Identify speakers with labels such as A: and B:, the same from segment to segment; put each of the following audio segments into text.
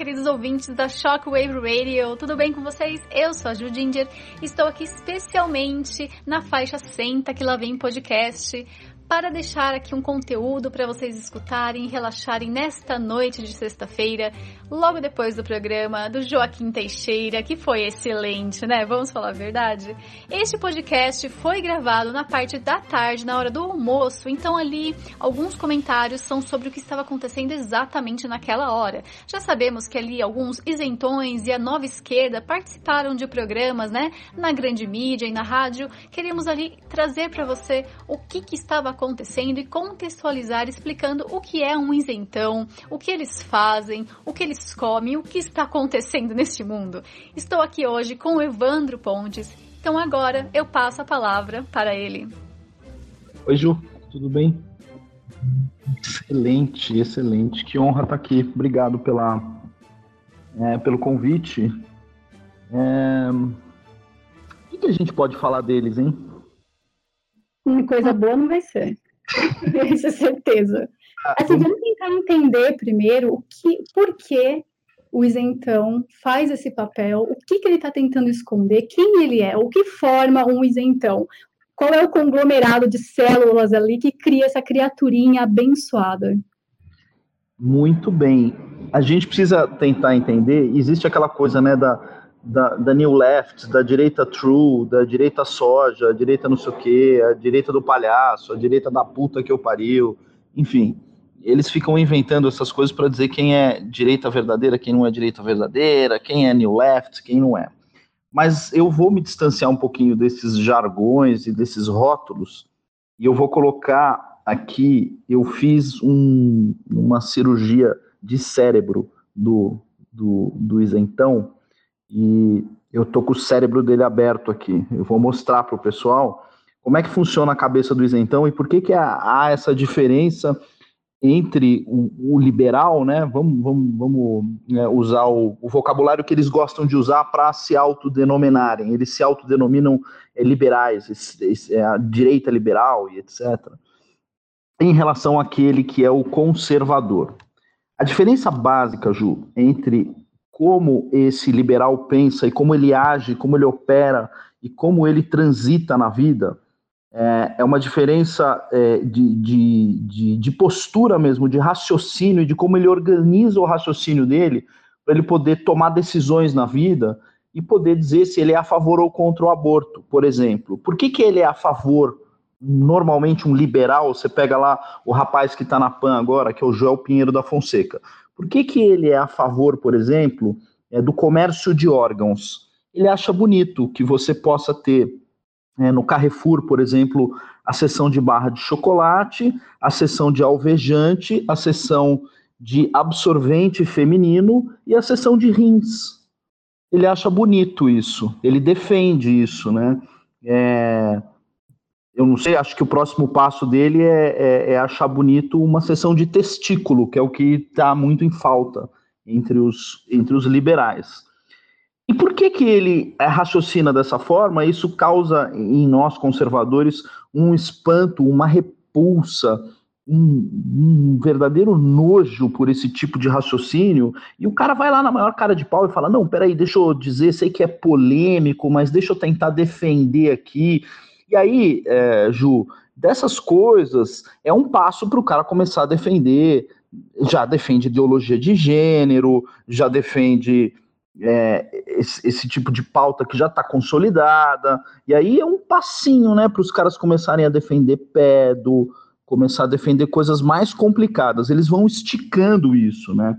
A: Queridos ouvintes da Shockwave Radio, tudo bem com vocês? Eu sou a Ju Ginger, estou aqui especialmente na faixa Senta que lá vem podcast para deixar aqui um conteúdo para vocês escutarem e relaxarem nesta noite de sexta-feira, logo depois do programa do Joaquim Teixeira, que foi excelente, né? Vamos falar a verdade? Este podcast foi gravado na parte da tarde, na hora do almoço, então ali alguns comentários são sobre o que estava acontecendo exatamente naquela hora. Já sabemos que ali alguns isentões e a nova esquerda participaram de programas, né? Na grande mídia e na rádio. Queríamos ali trazer para você o que, que estava acontecendo e contextualizar explicando o que é um isentão, o que eles fazem, o que eles comem, o que está acontecendo neste mundo. Estou aqui hoje com o Evandro Pontes, então agora eu passo a palavra para ele.
B: Oi Ju, tudo bem? Excelente, excelente. Que honra estar aqui. Obrigado pela, é, pelo convite. É... O que a gente pode falar deles, hein?
C: Coisa boa não vai ser. Essa é certeza. Assim, vamos tentar entender primeiro o que, por que o isentão faz esse papel, o que, que ele está tentando esconder, quem ele é, o que forma um isentão, qual é o conglomerado de células ali que cria essa criaturinha abençoada.
B: Muito bem. A gente precisa tentar entender, existe aquela coisa, né, da, da, da, New Left, da direita true, da direita soja, a direita não sei o quê, a direita do palhaço, a direita da puta que eu pariu, enfim. Eles ficam inventando essas coisas para dizer quem é direita verdadeira, quem não é direita verdadeira, quem é New Left, quem não é. Mas eu vou me distanciar um pouquinho desses jargões e desses rótulos e eu vou colocar aqui. Eu fiz um, uma cirurgia de cérebro do, do, do isentão e eu tô com o cérebro dele aberto aqui. Eu vou mostrar para o pessoal como é que funciona a cabeça do isentão e por que, que há, essa diferença entre o, o, liberal, né? Vamos, vamos, vamos né, usar o, o, vocabulário que eles gostam de usar para se autodenominarem. Eles se autodenominam é, liberais, é, a direita liberal e etc. Em relação àquele que é o conservador. A diferença básica, Ju, entre como esse liberal pensa e como ele age, como ele opera e como ele transita na vida, é, é uma diferença é, de, de, de, de, postura mesmo, de raciocínio, de como ele organiza o raciocínio dele para ele poder tomar decisões na vida e poder dizer se ele é a favor ou contra o aborto, por exemplo. Por que, que ele é a favor? Normalmente um liberal, você pega lá o rapaz que está na PAN agora, que é o Joel Pinheiro da Fonseca. Por que, que ele é a favor, por exemplo, é, do comércio de órgãos? Ele acha bonito que você possa ter é, no Carrefour, por exemplo, a seção de barra de chocolate, a seção de alvejante, a seção de absorvente feminino e a seção de rins. Ele acha bonito isso, ele defende isso, né? É, eu não sei, acho que o próximo passo dele é, é, é achar bonito uma sessão de testículo, que é o que está muito em falta entre os, entre os liberais. E por que, que ele é, raciocina dessa forma? Isso causa em nós conservadores um espanto, uma repulsa, um, um, verdadeiro nojo por esse tipo de raciocínio, e o cara vai lá na maior cara de pau e fala: Não, peraí, deixa eu dizer, sei que é polêmico, mas deixa eu tentar defender aqui. E aí, é, Ju, dessas coisas é um passo para o cara começar a defender. Já defende ideologia de gênero, já defende é, esse, esse, tipo de pauta que já está consolidada. E aí é um passinho, né, para os caras começarem a defender pedo, começar a defender coisas mais complicadas. Eles vão esticando isso, né?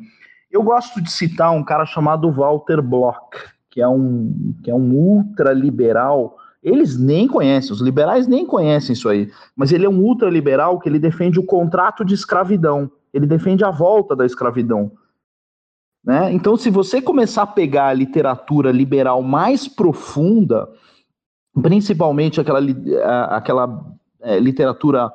B: Eu gosto de citar um cara chamado Walter Block, que é um, que é um ultraliberal eles nem conhecem, os liberais nem conhecem isso aí. Mas ele é um ultraliberal que ele defende o contrato de escravidão. Ele defende a volta da escravidão. Né? Então, se você começar a pegar a literatura liberal mais profunda, principalmente aquela, aquela é, literatura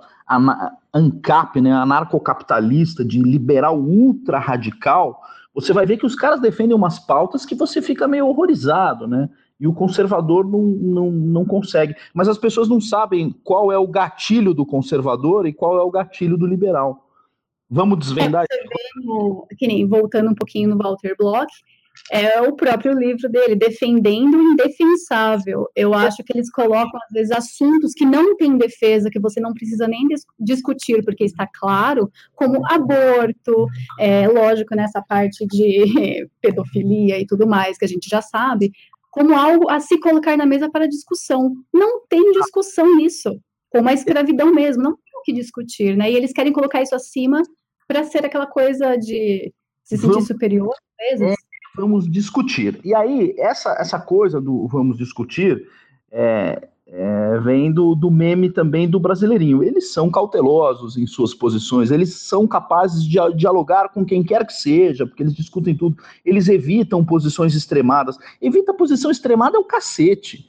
B: ANCAP, né, anarcocapitalista, de liberal ultra radical, você vai ver que os caras defendem umas pautas que você fica meio horrorizado, né? E o conservador não, não, não consegue. Mas as pessoas não sabem qual é o gatilho do conservador e qual é o gatilho do liberal. Vamos desvendar. É,
C: que nem, voltando um pouquinho no Walter Block, é o próprio livro dele, Defendendo o Indefensável. Eu acho que eles colocam, às vezes, assuntos que não têm defesa, que você não precisa nem dis discutir, porque está claro, como aborto, é, lógico, nessa parte de pedofilia e tudo mais, que a gente já sabe, como algo a se colocar na mesa para discussão. Não tem discussão nisso, como a escravidão mesmo, não tem o que discutir, né? E eles querem colocar isso acima para ser aquela coisa de se sentir superior, às vezes.
B: É vamos discutir. E aí, essa, essa coisa do vamos discutir é, é, vem do, do meme também do brasileirinho. Eles são cautelosos em suas posições, eles são capazes de dialogar com quem quer que seja, porque eles discutem tudo. Eles evitam posições extremadas. Evita posição extremada é o cacete.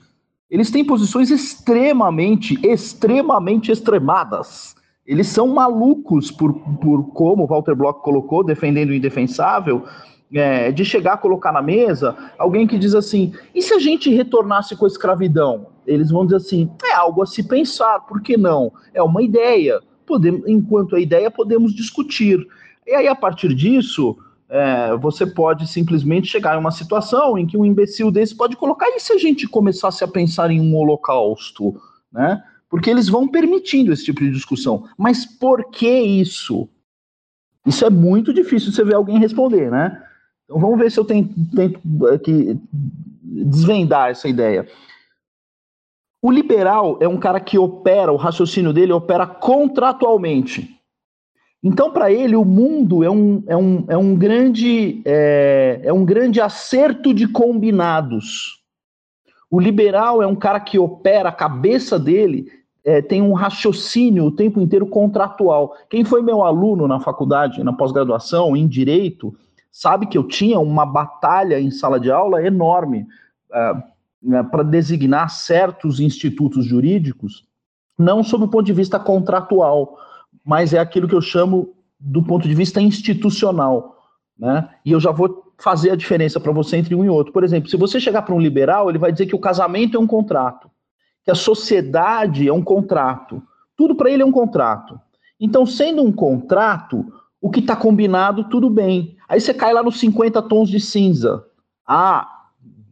B: Eles têm posições extremamente, extremamente extremadas. Eles são malucos por, por como o Walter Block colocou, defendendo o indefensável, é, de chegar a colocar na mesa alguém que diz assim: e se a gente retornasse com a escravidão? Eles vão dizer assim: é algo a se pensar, por que não? É uma ideia. Podemos, enquanto a ideia, podemos discutir. E aí, a partir disso, é, você pode simplesmente chegar em uma situação em que um imbecil desse pode colocar: e se a gente começasse a pensar em um holocausto? Né? Porque eles vão permitindo esse tipo de discussão. Mas por que isso? Isso é muito difícil você ver alguém responder, né? Então vamos ver se eu tento, tento aqui desvendar essa ideia. O liberal é um cara que opera, o raciocínio dele opera contratualmente. Então, para ele, o mundo é um, é um, é um, grande, é, é um grande acerto de combinados. O liberal é um cara que opera, a cabeça dele é, tem um raciocínio o tempo inteiro contratual. Quem foi meu aluno na faculdade, na pós-graduação, em direito, sabe que eu tinha uma batalha em sala de aula enorme uh, uh, para designar certos institutos jurídicos, não sob o ponto de vista contratual, mas é aquilo que eu chamo do ponto de vista institucional. Né? E eu já vou fazer a diferença para você entre um e outro. Por exemplo, se você chegar para um liberal, ele vai dizer que o casamento é um contrato, que a sociedade é um contrato. Tudo para ele é um contrato. Então, sendo um contrato, o que está combinado, tudo bem. Aí você cai lá nos 50 tons de cinza. Ah,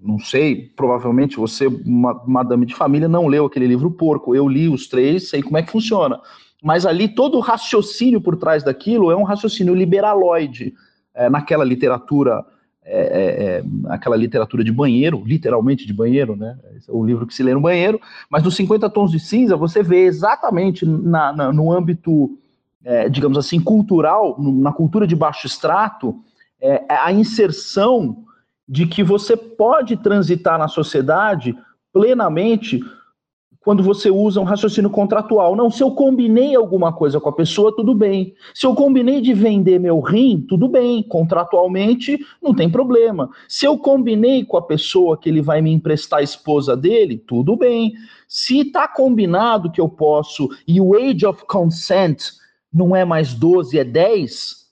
B: não sei, provavelmente você, uma madame de família, não leu aquele livro Porco. Eu li os três, sei como é que funciona. Mas ali todo o raciocínio por trás daquilo é um raciocínio liberaloide. É, naquela literatura, é, é, é aquela literatura de banheiro, literalmente de banheiro, né? Esse é o livro que se lê no banheiro. Mas nos 50 tons de cinza você vê exatamente na, na no âmbito é, digamos assim, cultural, na cultura de baixo extrato, é, a inserção de que você pode transitar na sociedade plenamente quando você usa um raciocínio contratual. Não, se eu combinei alguma coisa com a pessoa, tudo bem. Se eu combinei de vender meu rim, tudo bem. Contratualmente, não tem problema. Se eu combinei com a pessoa que ele vai me emprestar a esposa dele, tudo bem. Se está combinado que eu posso, e o age of consent não é mais 12, é 10,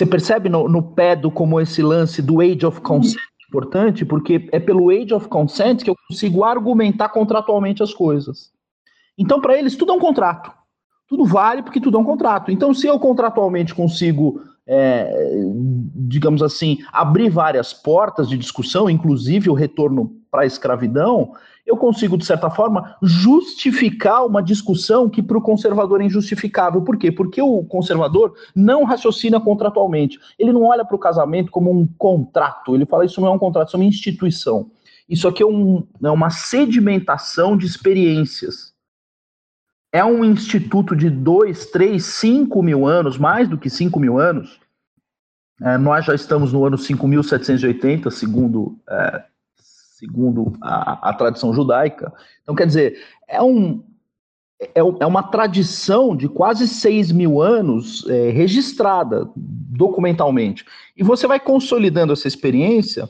B: você percebe no, no do como esse lance do age of consent é importante, porque é pelo age of consent que eu consigo argumentar contratualmente as coisas. Então, para eles, tudo é um contrato. Tudo vale porque tudo é um contrato. Então, se eu contratualmente consigo, é, digamos assim, abrir várias portas de discussão, inclusive o retorno para a escravidão, eu consigo, de certa forma, justificar uma discussão que para o conservador é injustificável. Por quê? Porque o conservador não raciocina contratualmente. Ele não olha para o casamento como um contrato. Ele fala isso não é um contrato, isso é uma instituição. Isso aqui é, um, é uma sedimentação de experiências. É um instituto de dois, três, cinco mil anos, mais do que cinco mil anos. É, nós já estamos no ano 5.780, segundo é, segundo a, a tradição judaica. Então, quer dizer, é, um, é, é uma tradição de quase 6 mil anos é, registrada documentalmente. E você vai consolidando essa experiência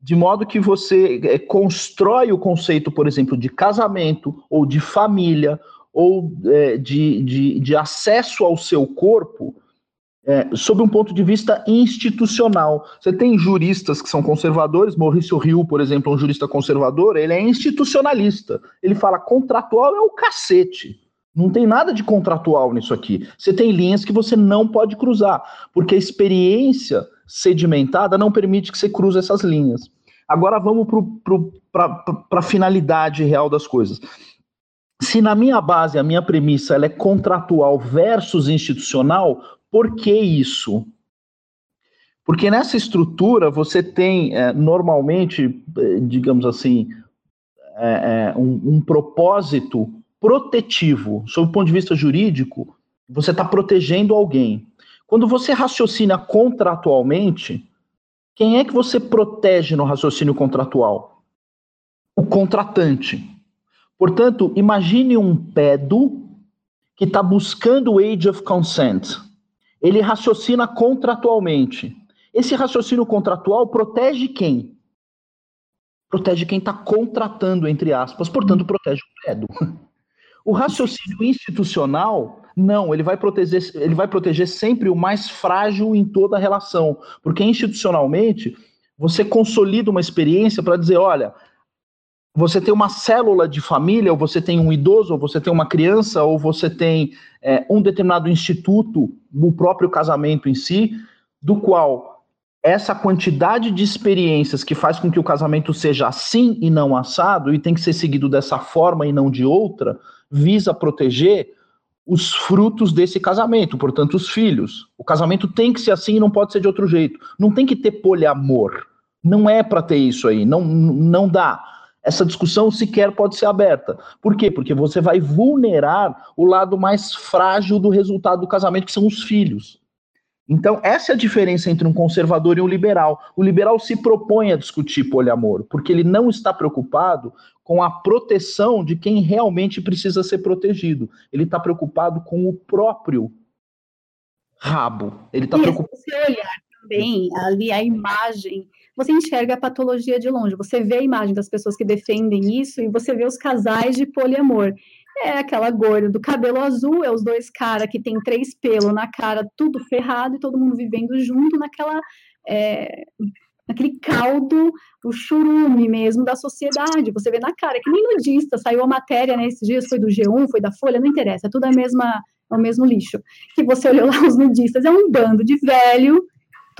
B: de modo que você é, constrói o conceito, por exemplo, de casamento ou de família ou é, de, de, de acesso ao seu corpo é, sob um ponto de vista institucional. Você tem juristas que são conservadores, Maurício Rio, por exemplo, é um jurista conservador, ele é institucionalista. Ele fala contratual é o cacete. Não tem nada de contratual nisso aqui. Você tem linhas que você não pode cruzar, porque a experiência sedimentada não permite que você cruze essas linhas. Agora vamos para a finalidade real das coisas. Se na minha base, a minha premissa ela é contratual versus institucional, por que isso? Porque nessa estrutura você tem é, normalmente, é, digamos assim, é, um, um propósito protetivo. Sob o ponto de vista jurídico, você está protegendo alguém. Quando você raciocina contratualmente, quem é que você protege no raciocínio contratual? O contratante. Portanto, imagine um pedo que está buscando o age of consent. Ele raciocina contratualmente. Esse raciocínio contratual protege quem? Protege quem está contratando, entre aspas, portanto, protege o pedo. O raciocínio institucional, não, ele vai proteger, ele vai proteger sempre o mais frágil em toda a relação, porque institucionalmente você consolida uma experiência para dizer, olha, você tem uma célula de família, ou você tem um idoso, ou você tem uma criança, ou você tem é, um determinado instituto, o próprio casamento em si, do qual essa quantidade de experiências que faz com que o casamento seja assim e não assado, e tem que ser seguido dessa forma e não de outra, visa proteger os frutos desse casamento, portanto, os filhos. O casamento tem que ser assim e não pode ser de outro jeito. Não tem que ter poliamor. Não é para ter isso aí. Não, não dá. Essa discussão sequer pode ser aberta. Por quê? Porque você vai vulnerar o lado mais frágil do resultado do casamento, que são os filhos. Então, essa é a diferença entre um conservador e um liberal. O liberal se propõe a discutir poliamor, porque ele não está preocupado com a proteção de quem realmente precisa ser protegido. Ele está preocupado com o próprio rabo. Ele está preocupado.
C: Se você olhar também ali a imagem, você enxerga a patologia de longe. Você vê a imagem das pessoas que defendem isso e você vê os casais de poliamor. É aquela gorda do cabelo azul, é os dois caras que tem três pelos na cara, tudo ferrado e todo mundo vivendo junto naquela é, naquele caldo, o churume mesmo da sociedade. Você vê na cara, que nem nudista, saiu a matéria nesses né, dias, foi do G1, foi da Folha, não interessa, é tudo a mesma, é o mesmo lixo. Que você olhou lá os nudistas, é um bando de velho,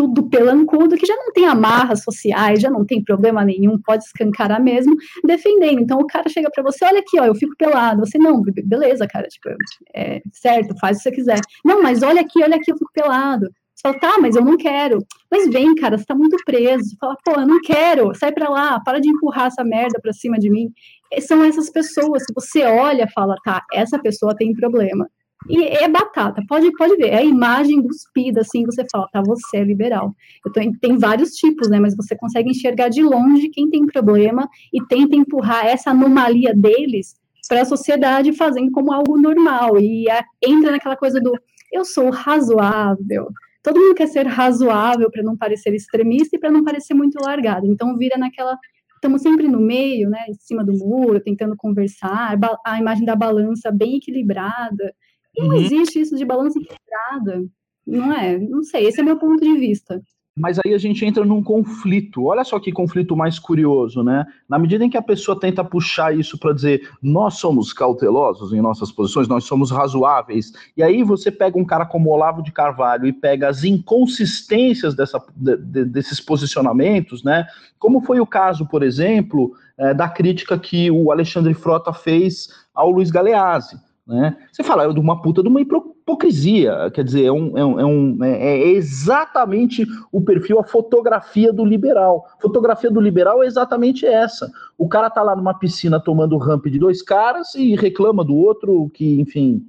C: tudo pelancudo, que já não tem amarras sociais, já não tem problema nenhum, pode escancarar mesmo, defendendo. Então o cara chega para você, olha aqui, ó, eu fico pelado. Você, não, beleza, cara, tipo, é, certo, faz o que você quiser. Não, mas olha aqui, olha aqui, eu fico pelado. Você fala, tá, mas eu não quero. Mas vem, cara, você tá muito preso. Você fala, pô, eu não quero, sai pra lá, para de empurrar essa merda pra cima de mim. São essas pessoas que você olha fala, tá, essa pessoa tem problema. E é batata, pode, pode ver, é a imagem cuspida, assim, você fala, tá, você é liberal. Tô, tem vários tipos, né, mas você consegue enxergar de longe quem tem problema e tenta empurrar essa anomalia deles para a sociedade fazendo como algo normal. E entra naquela coisa do eu sou razoável, todo mundo quer ser razoável para não parecer extremista e para não parecer muito largado. Então vira naquela estamos sempre no meio, né, em cima do muro, tentando conversar, a imagem da balança bem equilibrada. Não uhum. existe isso de balança equilibrada, não é? Não sei, esse é meu ponto de vista.
B: Mas aí a gente entra num conflito. Olha só que conflito mais curioso, né? Na medida em que a pessoa tenta puxar isso para dizer nós somos cautelosos em nossas posições, nós somos razoáveis, e aí você pega um cara como Olavo de Carvalho e pega as inconsistências dessa, de, de, desses posicionamentos, né? Como foi o caso, por exemplo, é, da crítica que o Alexandre Frota fez ao Luiz Galeazzi. Né? Você fala é de uma puta de uma hipocrisia, quer dizer, é, um, é, um, é, é, é, exatamente o perfil, a fotografia do liberal. A fotografia do liberal é exatamente essa. O cara tá lá numa piscina tomando ramp de dois caras e reclama do outro que, enfim,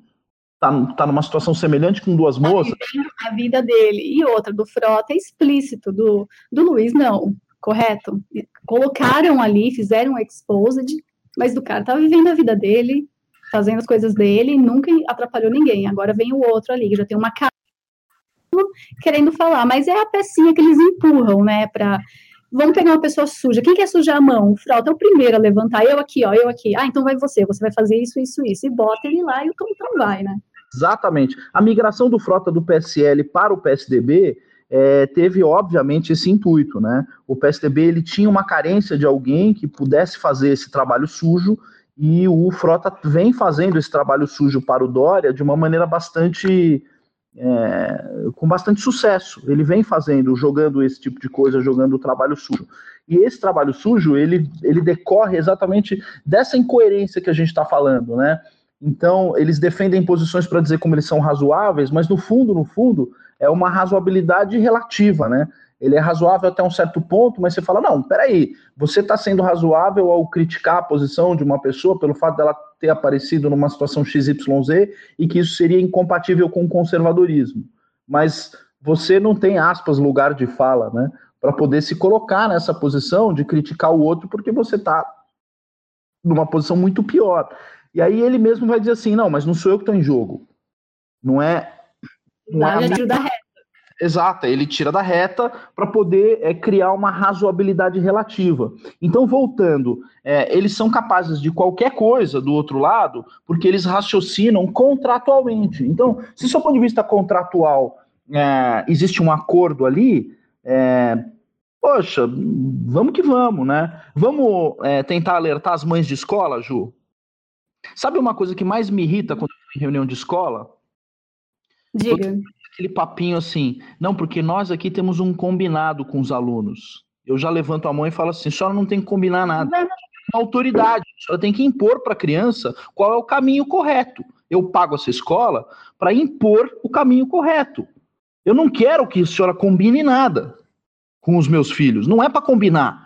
B: tá, tá numa situação semelhante com duas moças.
C: A vida dele. E outra, do Frota é explícito, do, do Luiz não, correto? Colocaram ali, fizeram um exposed, mas do cara tá vivendo a vida dele, fazendo as coisas dele, nunca atrapalhou ninguém. Agora vem o outro ali, que já tem uma cara querendo falar, mas é a pecinha que eles empurram, né, para Vamos pegar uma pessoa suja. Quem quer sujar a mão? O Frota é o primeiro a levantar. Eu aqui, ó, eu aqui. Ah, então vai você. Você vai fazer isso, isso, isso. E bota ele lá e o Tom vai, né?
B: Exatamente. A migração do Frota do PSL para o PSDB é, teve, obviamente, esse intuito, né? O PSDB ele tinha uma carência de alguém que pudesse fazer esse trabalho sujo e o Frota vem fazendo esse trabalho sujo para o Dória de uma maneira bastante. É, com bastante sucesso. Ele vem fazendo, jogando esse tipo de coisa, jogando o trabalho sujo. E esse trabalho sujo, ele, ele decorre exatamente dessa incoerência que a gente está falando, né? Então, eles defendem posições para dizer como eles são razoáveis, mas no fundo, no fundo, é uma razoabilidade relativa, né? Ele é razoável até um certo ponto, mas você fala, não, peraí, você está sendo razoável ao criticar a posição de uma pessoa pelo fato dela ter aparecido numa situação XYZ e que isso seria incompatível com o conservadorismo. Mas você não tem, aspas, lugar de fala, né? Para poder se colocar nessa posição de criticar o outro porque você está numa posição muito pior. E aí ele mesmo vai dizer assim, não, mas não sou eu que estou em jogo. Não é...
C: Não é a...
B: Exata, ele tira da reta para poder é, criar uma razoabilidade relativa. Então, voltando, é, eles são capazes de qualquer coisa do outro lado, porque eles raciocinam contratualmente. Então, se do ponto de vista contratual é, existe um acordo ali, é, poxa, vamos que vamos, né? Vamos é, tentar alertar as mães de escola, Ju? Sabe uma coisa que mais me irrita quando eu em reunião de escola?
C: Diga
B: aquele papinho assim, não, porque nós aqui temos um combinado com os alunos. Eu já levanto a mão e falo assim, a senhora não tem que combinar nada. É uma autoridade, a senhora tem que impor para a criança qual é o caminho correto. Eu pago essa escola para impor o caminho correto. Eu não quero que a senhora combine nada com os meus filhos. Não é para combinar.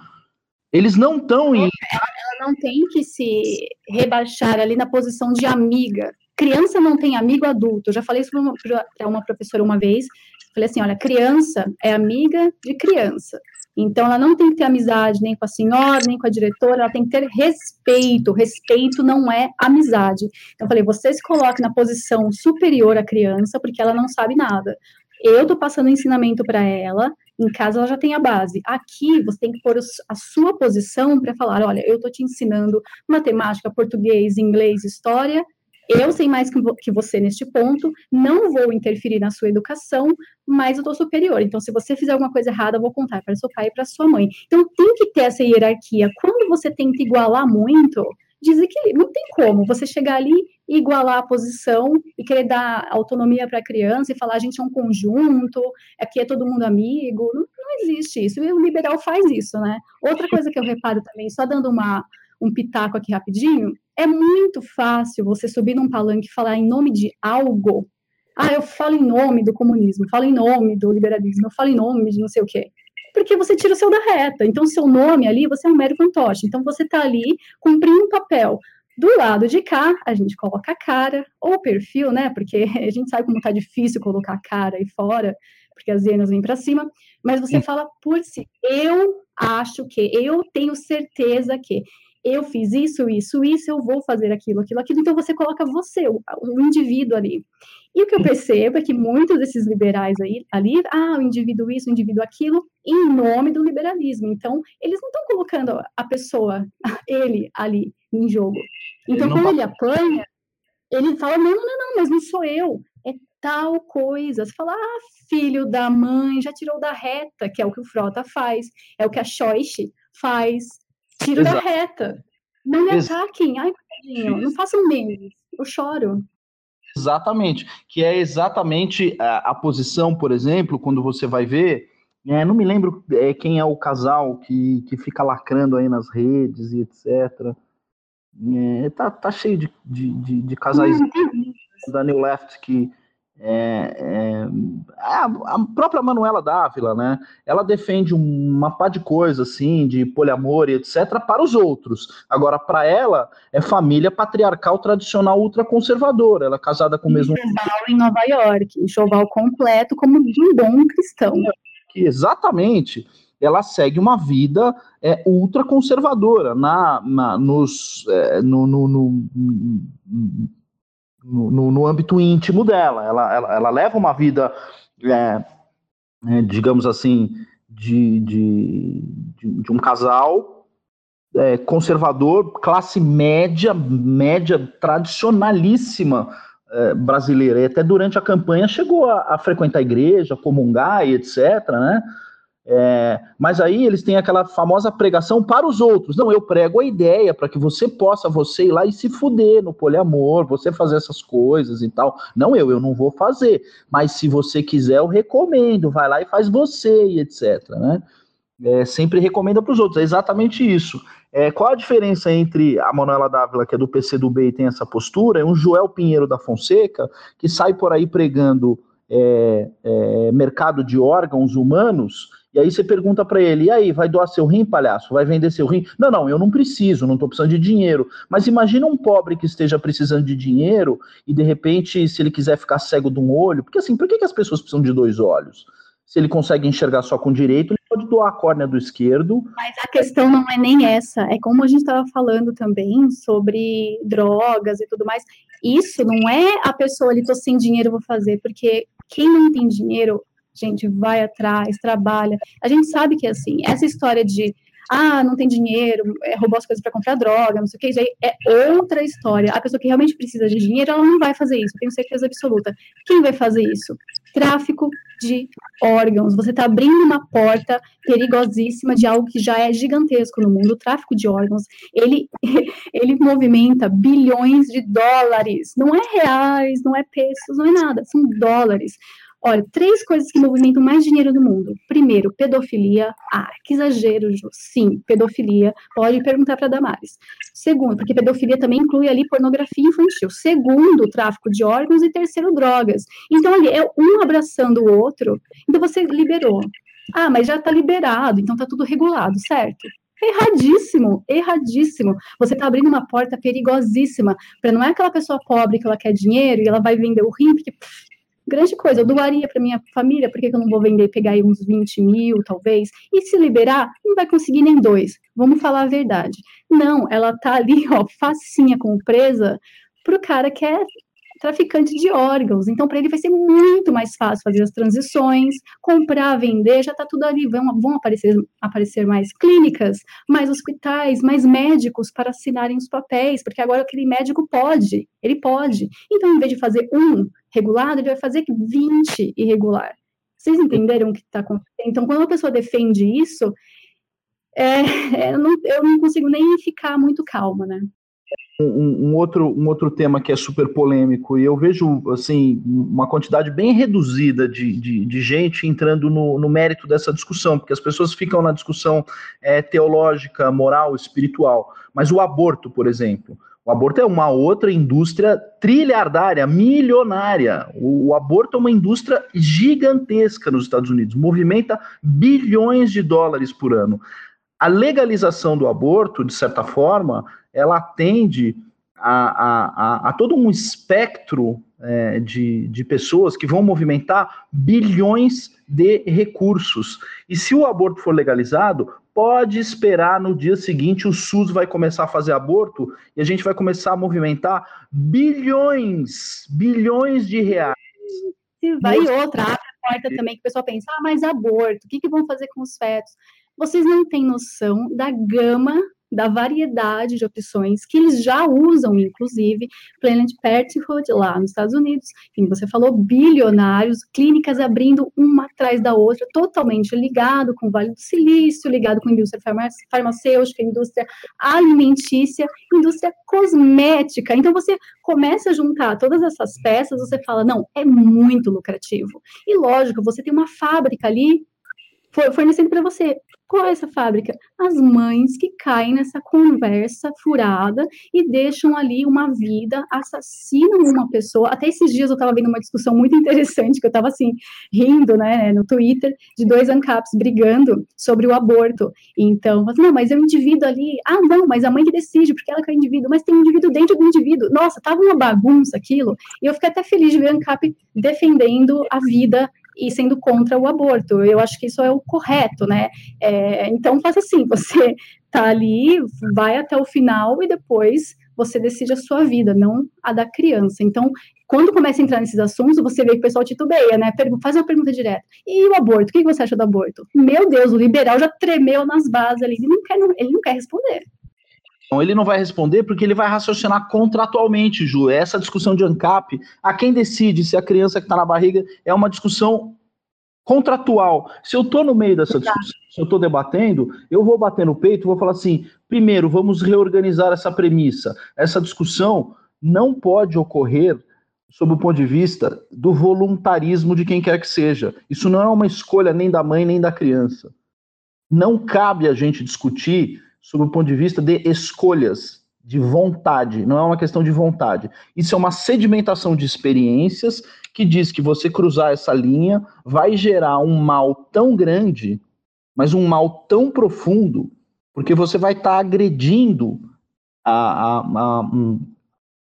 B: Eles não estão em.
C: Ela não tem que se rebaixar ali na posição de amiga criança não tem amigo adulto. Eu já falei isso para uma, professora uma vez. Falei assim: olha, criança é amiga de criança. Então, ela não tem que ter amizade nem com a senhora, nem com a diretora, ela tem que ter respeito. Respeito não é amizade. Então, eu falei: você se coloque na posição superior à criança, porque ela não sabe nada. Eu estou passando ensinamento para ela, em casa ela já tem a base. Aqui você tem que pôr a sua posição para falar: olha, eu estou te ensinando matemática, português, inglês, história, eu sei mais que você neste ponto, não vou interferir na sua educação, mas eu estou superior. Então, se você fizer alguma coisa errada, eu vou contar para seu pai e para sua mãe. Então, tem que ter essa hierarquia. Quando você tenta igualar muito, desequilíbrio. Não tem como você chegar ali e igualar a posição e querer dar autonomia para a criança e falar a gente é um conjunto, aqui é todo mundo amigo. Não, não existe isso. E o liberal faz isso, né? Outra coisa que eu reparo também, só dando uma um pitaco aqui rapidinho, é muito fácil você subir num palanque e falar em nome de algo. Ah, eu falo em nome do comunismo, falo em nome do liberalismo, eu falo em nome de não sei o quê. Porque você tira o seu da reta. Então, seu nome ali, você é um mero fantoche. Então, você está ali cumprindo um papel. Do lado de cá, a gente coloca a cara, ou o perfil, né? Porque a gente sabe como tá difícil colocar a cara aí fora, porque as hienas vêm para cima. Mas você fala por si. Eu acho que, eu tenho certeza que eu fiz isso, isso, isso, eu vou fazer aquilo, aquilo, aquilo. Então você coloca você, o, o indivíduo ali. E o que eu percebo é que muitos desses liberais aí, ali, ah, o indivíduo isso, o indivíduo aquilo, em nome do liberalismo. Então, eles não estão colocando a pessoa, ele ali em jogo. Então, quando ele apanha, ele fala: não, não, não, mas não sou eu, é tal coisa. Você fala: ah, filho da mãe, já tirou da reta, que é o que o Frota faz, é o que a Schoich faz Tiro Exato. da reta. Não me ataquem. Ai, não façam memes. Eu choro.
B: Exatamente. Que é exatamente a, a posição, por exemplo, quando você vai ver. É, não me lembro é, quem é o casal que, que fica lacrando aí nas redes e etc. É, tá, tá cheio de, de, de, de casais da New Left que é, é, a, a, própria Manuela Dávila, né? Ela defende uma pá de coisa assim, de poliamor e etc, para os outros. Agora, para ela, é família patriarcal tradicional ultraconservadora. Ela é casada com o mesmo.
C: Enxoval em Nova York, enxoval completo como um bom cristão.
B: Exatamente. Ela segue uma vida é, ultraconservadora na, na, nos, é, no, no, no no, no, âmbito íntimo dela. Ela, ela, ela leva uma vida, é, é, digamos assim, de, de, de, de um casal é, conservador, classe média, média tradicionalíssima é, brasileira. E até durante a campanha chegou a, a frequentar a igreja, comungar e etc. Né? É, mas aí eles têm aquela famosa pregação para os outros. Não, eu prego a ideia para que você possa, você ir lá e se fuder no poliamor, você fazer essas coisas e tal. Não eu, eu não vou fazer. Mas se você quiser, eu recomendo. Vai lá e faz você e etc. Né? É, sempre recomenda para os outros. É exatamente isso. É, qual a diferença entre a Manuela Dávila, que é do PCdoB e tem essa postura, e um Joel Pinheiro da Fonseca, que sai por aí pregando é, é, mercado de órgãos humanos e aí você pergunta para ele: e aí, vai doar seu rim, palhaço? Vai vender seu rim? Não, não, eu não preciso, não estou precisando de dinheiro. Mas imagina um pobre que esteja precisando de dinheiro e de repente, se ele quiser ficar cego de um olho, porque assim, por que, que as pessoas precisam de dois olhos? Se ele consegue enxergar só com o direito, ele pode doar a córnea do esquerdo.
C: Mas a questão não é nem essa, é como a gente estava falando também sobre drogas e tudo mais. Isso não é a pessoa ali, tô sem dinheiro, vou fazer, porque quem não tem dinheiro gente, vai atrás, trabalha. A gente sabe que é assim. Essa história de ah, não tem dinheiro, é, roubou as coisas para comprar droga, não sei o que, isso aí é outra história. A pessoa que realmente precisa de dinheiro, ela não vai fazer isso, tenho certeza absoluta. Quem vai fazer isso? Tráfico de órgãos. Você está abrindo uma porta perigosíssima de algo que já é gigantesco no mundo. O tráfico de órgãos, ele, ele movimenta bilhões de dólares. Não é reais, não é pesos, não é nada, são dólares. Olha, três coisas que movimentam mais dinheiro do mundo. Primeiro, pedofilia. Ah, que exagero, Ju. Sim, pedofilia. Pode perguntar para Damares. Segundo, porque pedofilia também inclui ali pornografia infantil. Segundo, tráfico de órgãos. E terceiro, drogas. Então, ali, é um abraçando o outro. Então, você liberou. Ah, mas já está liberado, então está tudo regulado, certo? Erradíssimo, erradíssimo. Você está abrindo uma porta perigosíssima para não é aquela pessoa pobre que ela quer dinheiro e ela vai vender o rim, porque pff, grande coisa, eu doaria para minha família, por que, eu não vou vender e pegar aí uns 20 mil, talvez? E se liberar, não vai conseguir nem dois. Vamos falar a verdade. Não, ela tá ali, ó, facinha como presa pro cara que é traficante de órgãos. Então, para ele vai ser muito mais fácil fazer as transições, comprar, vender, já está tudo ali. Vão, vão aparecer, aparecer mais clínicas, mais hospitais, mais médicos para assinarem os papéis, porque agora aquele médico pode, ele pode. Então, em vez de fazer um regulado, ele vai fazer 20 irregular. Vocês entenderam o que está acontecendo? Então, quando uma pessoa defende isso, é, eu, não, eu não consigo nem ficar muito calma, né?
B: Um, um, outro, um outro tema que é super polêmico, e eu vejo assim uma quantidade bem reduzida de, de, de gente entrando no, no, mérito dessa discussão, porque as pessoas ficam na discussão é, teológica, moral, espiritual. Mas o aborto, por exemplo, o aborto é uma outra indústria trilhardária, milionária. O, o, aborto é uma indústria gigantesca nos Estados Unidos, movimenta bilhões de dólares por ano. A legalização do aborto, de certa forma, ela atende a, a, a, a todo um espectro é, de, de pessoas que vão movimentar bilhões de recursos. E se o aborto for legalizado, pode esperar no dia seguinte o SUS vai começar a fazer aborto e a gente vai começar a movimentar bilhões, bilhões de reais.
C: E vai outra, abre a porta também que o pessoal pensa, ah, mas aborto, o que, que vão fazer com os fetos? Vocês não têm noção da gama da variedade de opções que eles já usam, inclusive, Planet Parenthood lá nos Estados Unidos, como você falou, bilionários, clínicas abrindo uma atrás da outra, totalmente ligado com o Vale do Silício, ligado com a indústria farmacêutica, indústria alimentícia, indústria cosmética. Então você começa a juntar todas essas peças, você fala, não, é muito lucrativo. E lógico, você tem uma fábrica ali fornecendo para você. Qual é essa fábrica? As mães que caem nessa conversa furada e deixam ali uma vida, assassinam uma pessoa. Até esses dias eu estava vendo uma discussão muito interessante, que eu estava assim, rindo, né, no Twitter, de dois ANCAPs brigando sobre o aborto. Então, não, mas é um indivíduo ali. Ah, não, mas a mãe que decide, porque ela que é indivíduo. Mas tem um indivíduo dentro do indivíduo. Nossa, tava uma bagunça aquilo. E eu fiquei até feliz de ver a ANCAP defendendo a vida e sendo contra o aborto. Eu acho que isso é o correto, né? É, então, faça assim: você tá ali, vai até o final e depois você decide a sua vida, não a da criança. Então, quando começa a entrar nesses assuntos, você vê que o pessoal titubeia, né? Faz uma pergunta direta. E o aborto? O que você acha do aborto? Meu Deus, o liberal já tremeu nas bases ali. Ele não quer, ele não quer responder.
B: Então, ele não vai responder porque ele vai raciocinar contratualmente, Ju. Essa discussão de ANCAP, a quem decide se a criança que está na barriga é uma discussão contratual. Se eu estou no meio dessa discussão, se eu estou debatendo, eu vou bater no peito, vou falar assim: primeiro, vamos reorganizar essa premissa. Essa discussão não pode ocorrer sob o ponto de vista do voluntarismo de quem quer que seja. Isso não é uma escolha nem da mãe nem da criança. Não cabe a gente discutir sob o ponto de vista de escolhas, de vontade, não é uma questão de vontade. Isso é uma sedimentação de experiências que diz que você cruzar essa linha vai gerar um mal tão grande, mas um mal tão profundo, porque você vai estar tá agredindo a, a, a,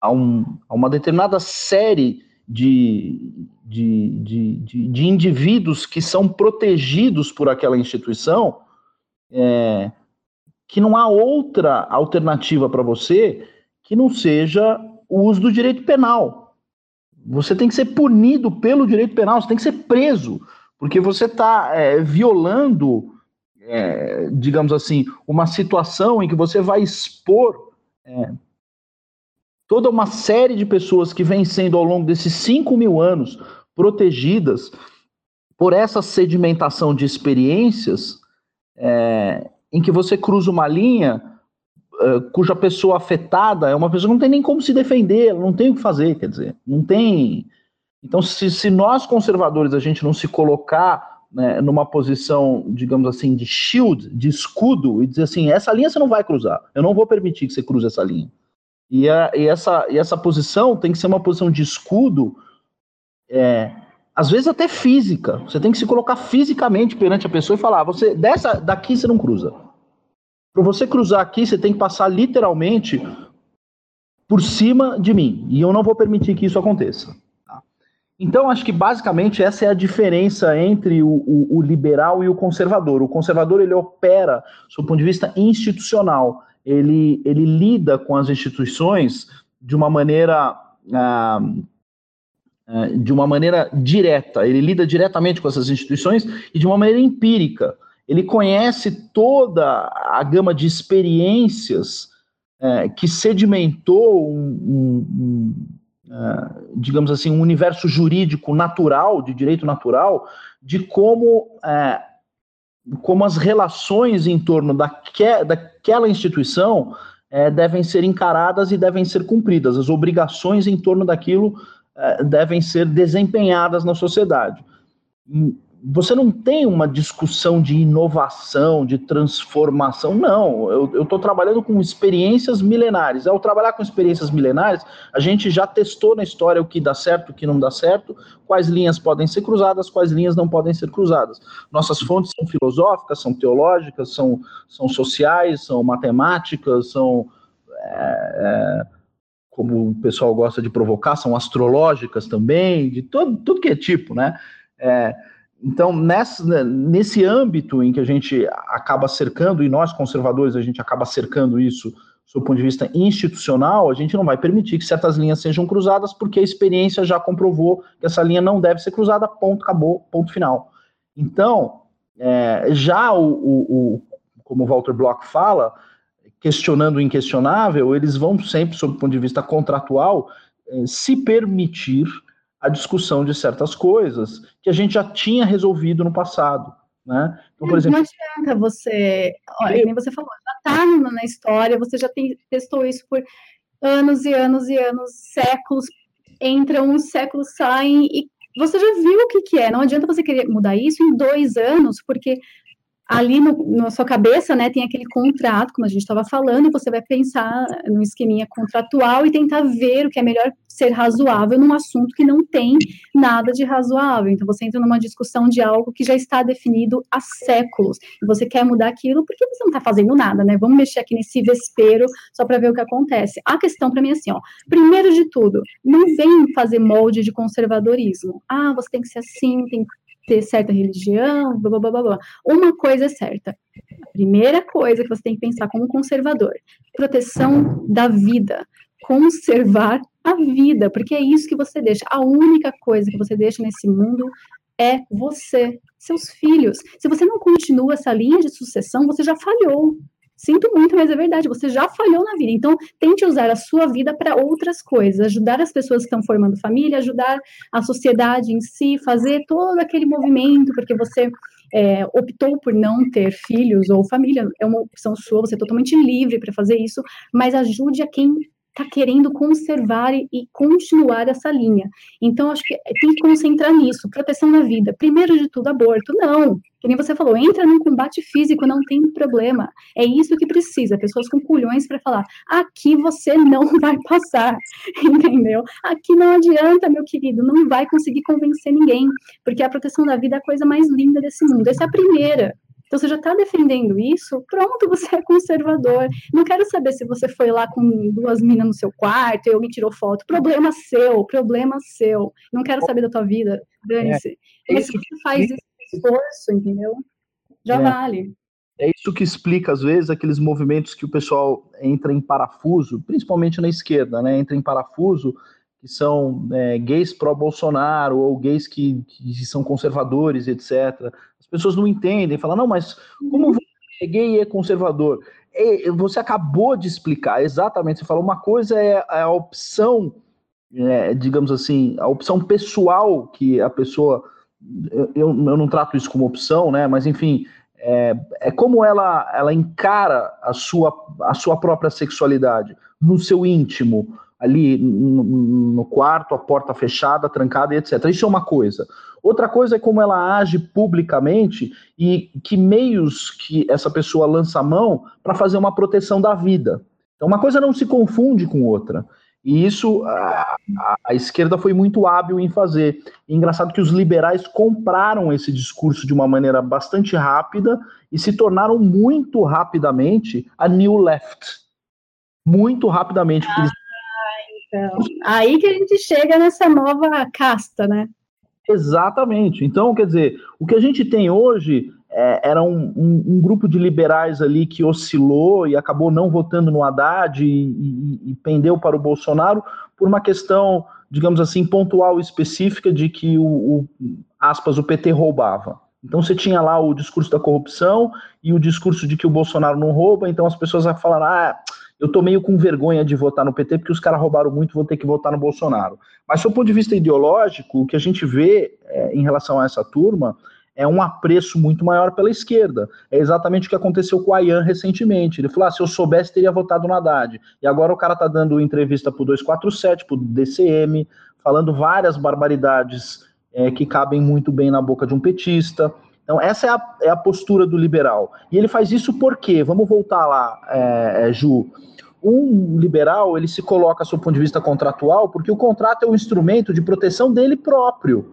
B: a, um, a, uma determinada série de, de, de, de, de indivíduos que são protegidos por aquela instituição, é, que não há outra alternativa para você que não seja o uso do direito penal. Você tem que ser punido pelo direito penal, você tem que ser preso, porque você está é, violando, é, digamos assim, uma situação em que você vai expor é, toda uma série de pessoas que vêm sendo ao longo desses 5 mil anos protegidas por essa sedimentação de experiências é, em que você cruza uma linha eh, cuja pessoa afetada é uma pessoa que não tem nem como se defender, não tem o que fazer, quer dizer, não tem. Então, se, se nós conservadores a gente não se colocar né, numa posição, digamos assim, de shield, de escudo, e dizer assim, essa linha você não vai cruzar, eu não vou permitir que você cruze essa linha. E, a, e, essa, e essa posição tem que ser uma posição de escudo, é, às vezes até física. Você tem que se colocar fisicamente perante a pessoa e falar: ah, você dessa daqui você não cruza. Para você cruzar aqui, você tem que passar literalmente por cima de mim. E eu não vou permitir que isso aconteça. Tá? Então, acho que basicamente essa é a diferença entre o, o, o, liberal e o conservador. O conservador ele opera, do ponto de vista institucional, ele, ele lida com as instituições de uma maneira. Ah, de uma maneira direta, ele lida diretamente com essas instituições e de uma maneira empírica. Ele conhece toda a gama de experiências é, que sedimentou um, um, um uh, digamos assim, um universo jurídico natural, de direito natural, de como, é, como as relações em torno daque, daquela instituição é, devem ser encaradas e devem ser cumpridas, as obrigações em torno daquilo é, devem ser desempenhadas na sociedade você não tem uma discussão de inovação, de transformação, não. Eu estou trabalhando com experiências milenares. Ao trabalhar com experiências milenares, a gente já testou na história o que dá certo, o que não dá certo, quais linhas podem ser cruzadas, quais linhas não podem ser cruzadas. Nossas fontes são filosóficas, são teológicas, são, são sociais, são matemáticas, são. É, é, como o pessoal gosta de provocar, são astrológicas também, de todo, tudo que é tipo, né? É, então, nessa, né, nesse âmbito em que a gente acaba cercando, e nós conservadores, a gente acaba cercando isso do ponto de vista institucional, a gente não vai permitir que certas linhas sejam cruzadas, porque a experiência já comprovou que essa linha não deve ser cruzada, ponto, acabou, ponto final. Então, é, já o, o, o, como o Walter Block fala, questionando o inquestionável, eles vão sempre, sob o ponto de vista contratual, é, se permitir a discussão de certas coisas que a gente já tinha resolvido no passado. Né?
C: Então, por exemplo, não adianta você, olha, eu... nem você falou, já está na história, você já tem, testou isso por anos e anos e anos, séculos, entram, uns séculos saem, e você já viu o que, que é. Não adianta você querer mudar isso em dois anos, porque ali no, na sua cabeça, né, tem aquele contrato, como a gente estava falando, e você vai pensar no esqueminha contratual e tentar ver o que é melhor ser razoável num assunto que não tem nada de razoável. Então você entra numa discussão de algo que já está definido há séculos, e você quer mudar aquilo porque você não está fazendo nada, né? Vamos mexer aqui nesse vespeiro só para ver o que acontece. A questão para mim é assim, ó, primeiro de tudo, não vem fazer molde de conservadorismo. Ah, você tem que ser assim, tem ter certa religião, blá, blá, blá, blá. Uma coisa é certa. A primeira coisa que você tem que pensar como conservador: proteção da vida. Conservar a vida, porque é isso que você deixa. A única coisa que você deixa nesse mundo é você, seus filhos. Se você não continua essa linha de sucessão, você já falhou. Sinto muito, mas é verdade, você já falhou na vida. Então, tente usar a sua vida para outras coisas, ajudar as pessoas que estão formando família, ajudar a sociedade em si, fazer todo aquele movimento, porque você é, optou por não ter filhos ou família, é uma opção sua, você é totalmente livre para fazer isso, mas ajude a quem está querendo conservar e, continuar essa linha. Então, acho que tem que concentrar nisso, proteção da vida. Primeiro de tudo, aborto. Não, que nem você falou, entra num combate físico, não tem problema. É isso que precisa, pessoas com culhões para falar, aqui você não vai passar, entendeu? Aqui não adianta, meu querido, não vai conseguir convencer ninguém, porque a proteção da vida é a coisa mais linda desse mundo. Essa é a primeira. Então, você já está defendendo isso, pronto, você é conservador. Não quero saber se você foi lá com duas minas no seu quarto e alguém tirou foto. Problema seu, problema seu. Não quero saber da tua vida, dane-se. É, Mas se você faz esse esforço, entendeu? Já é. vale.
B: É isso que explica, às vezes, aqueles movimentos que o pessoal entra em parafuso, principalmente na esquerda, né? Entra em parafuso, que são é, gays pró-Bolsonaro ou gays que, que, são conservadores, etc pessoas não entendem, falam, não, mas como você é gay e é conservador? E você acabou de explicar exatamente, você falou, uma coisa é, é a opção, é, digamos assim, a opção pessoal que a pessoa, eu, eu não trato isso como opção, né, mas enfim, é, é, como ela, ela encara a sua, a sua própria sexualidade no seu íntimo, ali no, quarto, a porta fechada, trancada e etc. Isso é uma coisa. Outra coisa é como ela age publicamente e que meios que essa pessoa lança a mão para fazer uma proteção da vida. Então, uma coisa não se confunde com outra. E isso a, a, esquerda foi muito hábil em fazer. E engraçado que os liberais compraram esse discurso de uma maneira bastante rápida e se tornaram muito rapidamente a New Left. Muito rapidamente. Ah,
C: então, aí que a gente chega nessa nova casta, né?
B: Exatamente. Então, quer dizer, o que a gente tem hoje é, era um, um, um, grupo de liberais ali que oscilou e acabou não votando no Haddad e, e, e, pendeu para o Bolsonaro por uma questão, digamos assim, pontual específica de que o, o aspas, o PT roubava. Então você tinha lá o discurso da corrupção e o discurso de que o Bolsonaro não rouba, então as pessoas falaram, ah, eu tô meio com vergonha de votar no PT porque os caras roubaram muito, vou ter que votar no Bolsonaro. Mas, do ponto de vista ideológico, o que a gente vê é, em relação a essa turma é um apreço muito maior pela esquerda. É exatamente o que aconteceu com o Ayan recentemente. Ele falou: ah, se eu soubesse, teria votado no Haddad. E agora o cara tá dando entrevista pro 247, pro DCM, falando várias barbaridades é, que cabem muito bem na boca de um petista. Então, essa é a, é a postura do liberal. E ele faz isso por quê? Vamos voltar lá, é, é, Ju. Um liberal, ele se coloca, do ponto de vista contratual, porque o contrato é um instrumento de proteção dele próprio.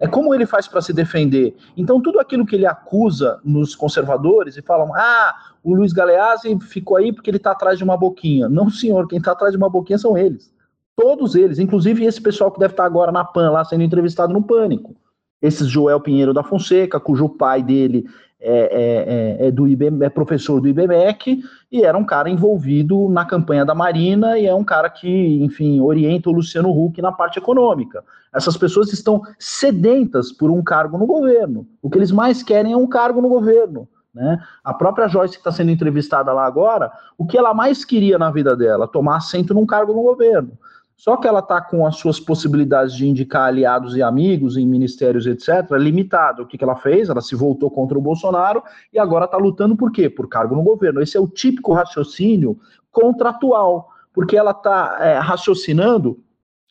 B: É como ele faz para se defender. Então, tudo aquilo que ele acusa nos conservadores e falam: ah, o Luiz Galeazzi ficou aí porque ele está atrás de uma boquinha. Não, senhor, quem está atrás de uma boquinha são eles. Todos eles, inclusive esse pessoal que deve estar tá agora na PAN, lá sendo entrevistado no Pânico esse Joel Pinheiro da Fonseca, cujo pai dele é, é, é, é do IBM, é professor do IBMEC e era um cara envolvido na campanha da Marina e é um cara que, enfim, orienta o Luciano Huck na parte econômica. Essas pessoas estão sedentas por um cargo no governo. O que eles mais querem é um cargo no governo. Né? A própria Joyce, que está sendo entrevistada lá agora, o que ela mais queria na vida dela? Tomar assento num cargo no governo. Só que ela está com as suas possibilidades de indicar aliados e amigos em ministérios, etc., limitado. O que, que ela fez? Ela se voltou contra o Bolsonaro e agora está lutando por quê? Por cargo no governo. Esse é o típico raciocínio contratual, porque ela está é, raciocinando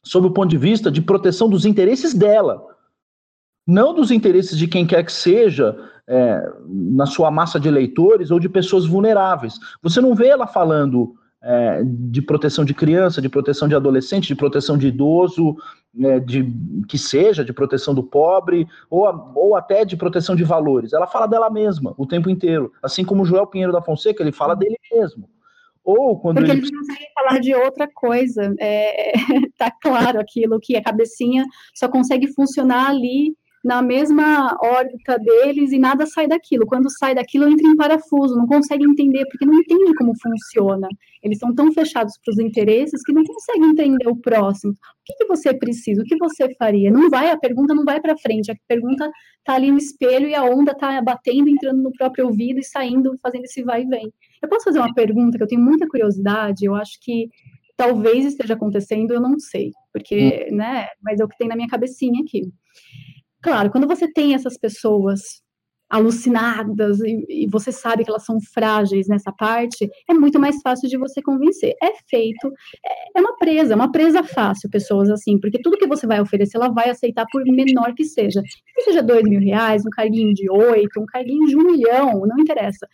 B: sob o ponto de vista de proteção dos interesses dela, não dos interesses de quem quer que seja é, na sua massa de eleitores ou de pessoas vulneráveis. Você não vê ela falando é, de proteção de criança, de proteção de adolescente, de proteção de idoso, né, de que seja, de proteção do pobre, ou, ou até de proteção de valores. Ela fala dela mesma o tempo inteiro. Assim como o Joel Pinheiro da Fonseca, ele fala dele mesmo. Ou quando
C: Porque ele... eles conseguem falar de outra coisa. É, tá claro aquilo que a cabecinha só consegue funcionar ali na mesma órbita deles e nada sai daquilo. Quando sai daquilo, entra em parafuso, não consegue entender, porque não entende como funciona. Eles são tão fechados para os interesses que não conseguem entender o próximo. O que, que você precisa? O que você faria? Não vai, a pergunta não vai para frente, a pergunta está ali no espelho e a onda está batendo, entrando no próprio ouvido e saindo, fazendo esse vai e vem. Eu posso fazer uma pergunta que eu tenho muita curiosidade, eu acho que talvez esteja acontecendo, eu não sei, porque, hum. né, mas é o que tem na minha cabecinha aqui. Claro, quando você tem essas pessoas alucinadas e, e, você sabe que elas são frágeis nessa parte, é muito mais fácil de você convencer. É feito, é, é uma presa, é uma presa fácil, pessoas assim, porque tudo que você vai oferecer, ela vai aceitar por menor que seja. Que seja dois mil reais, um carguinho de oito, um carguinho de um milhão, não interessa.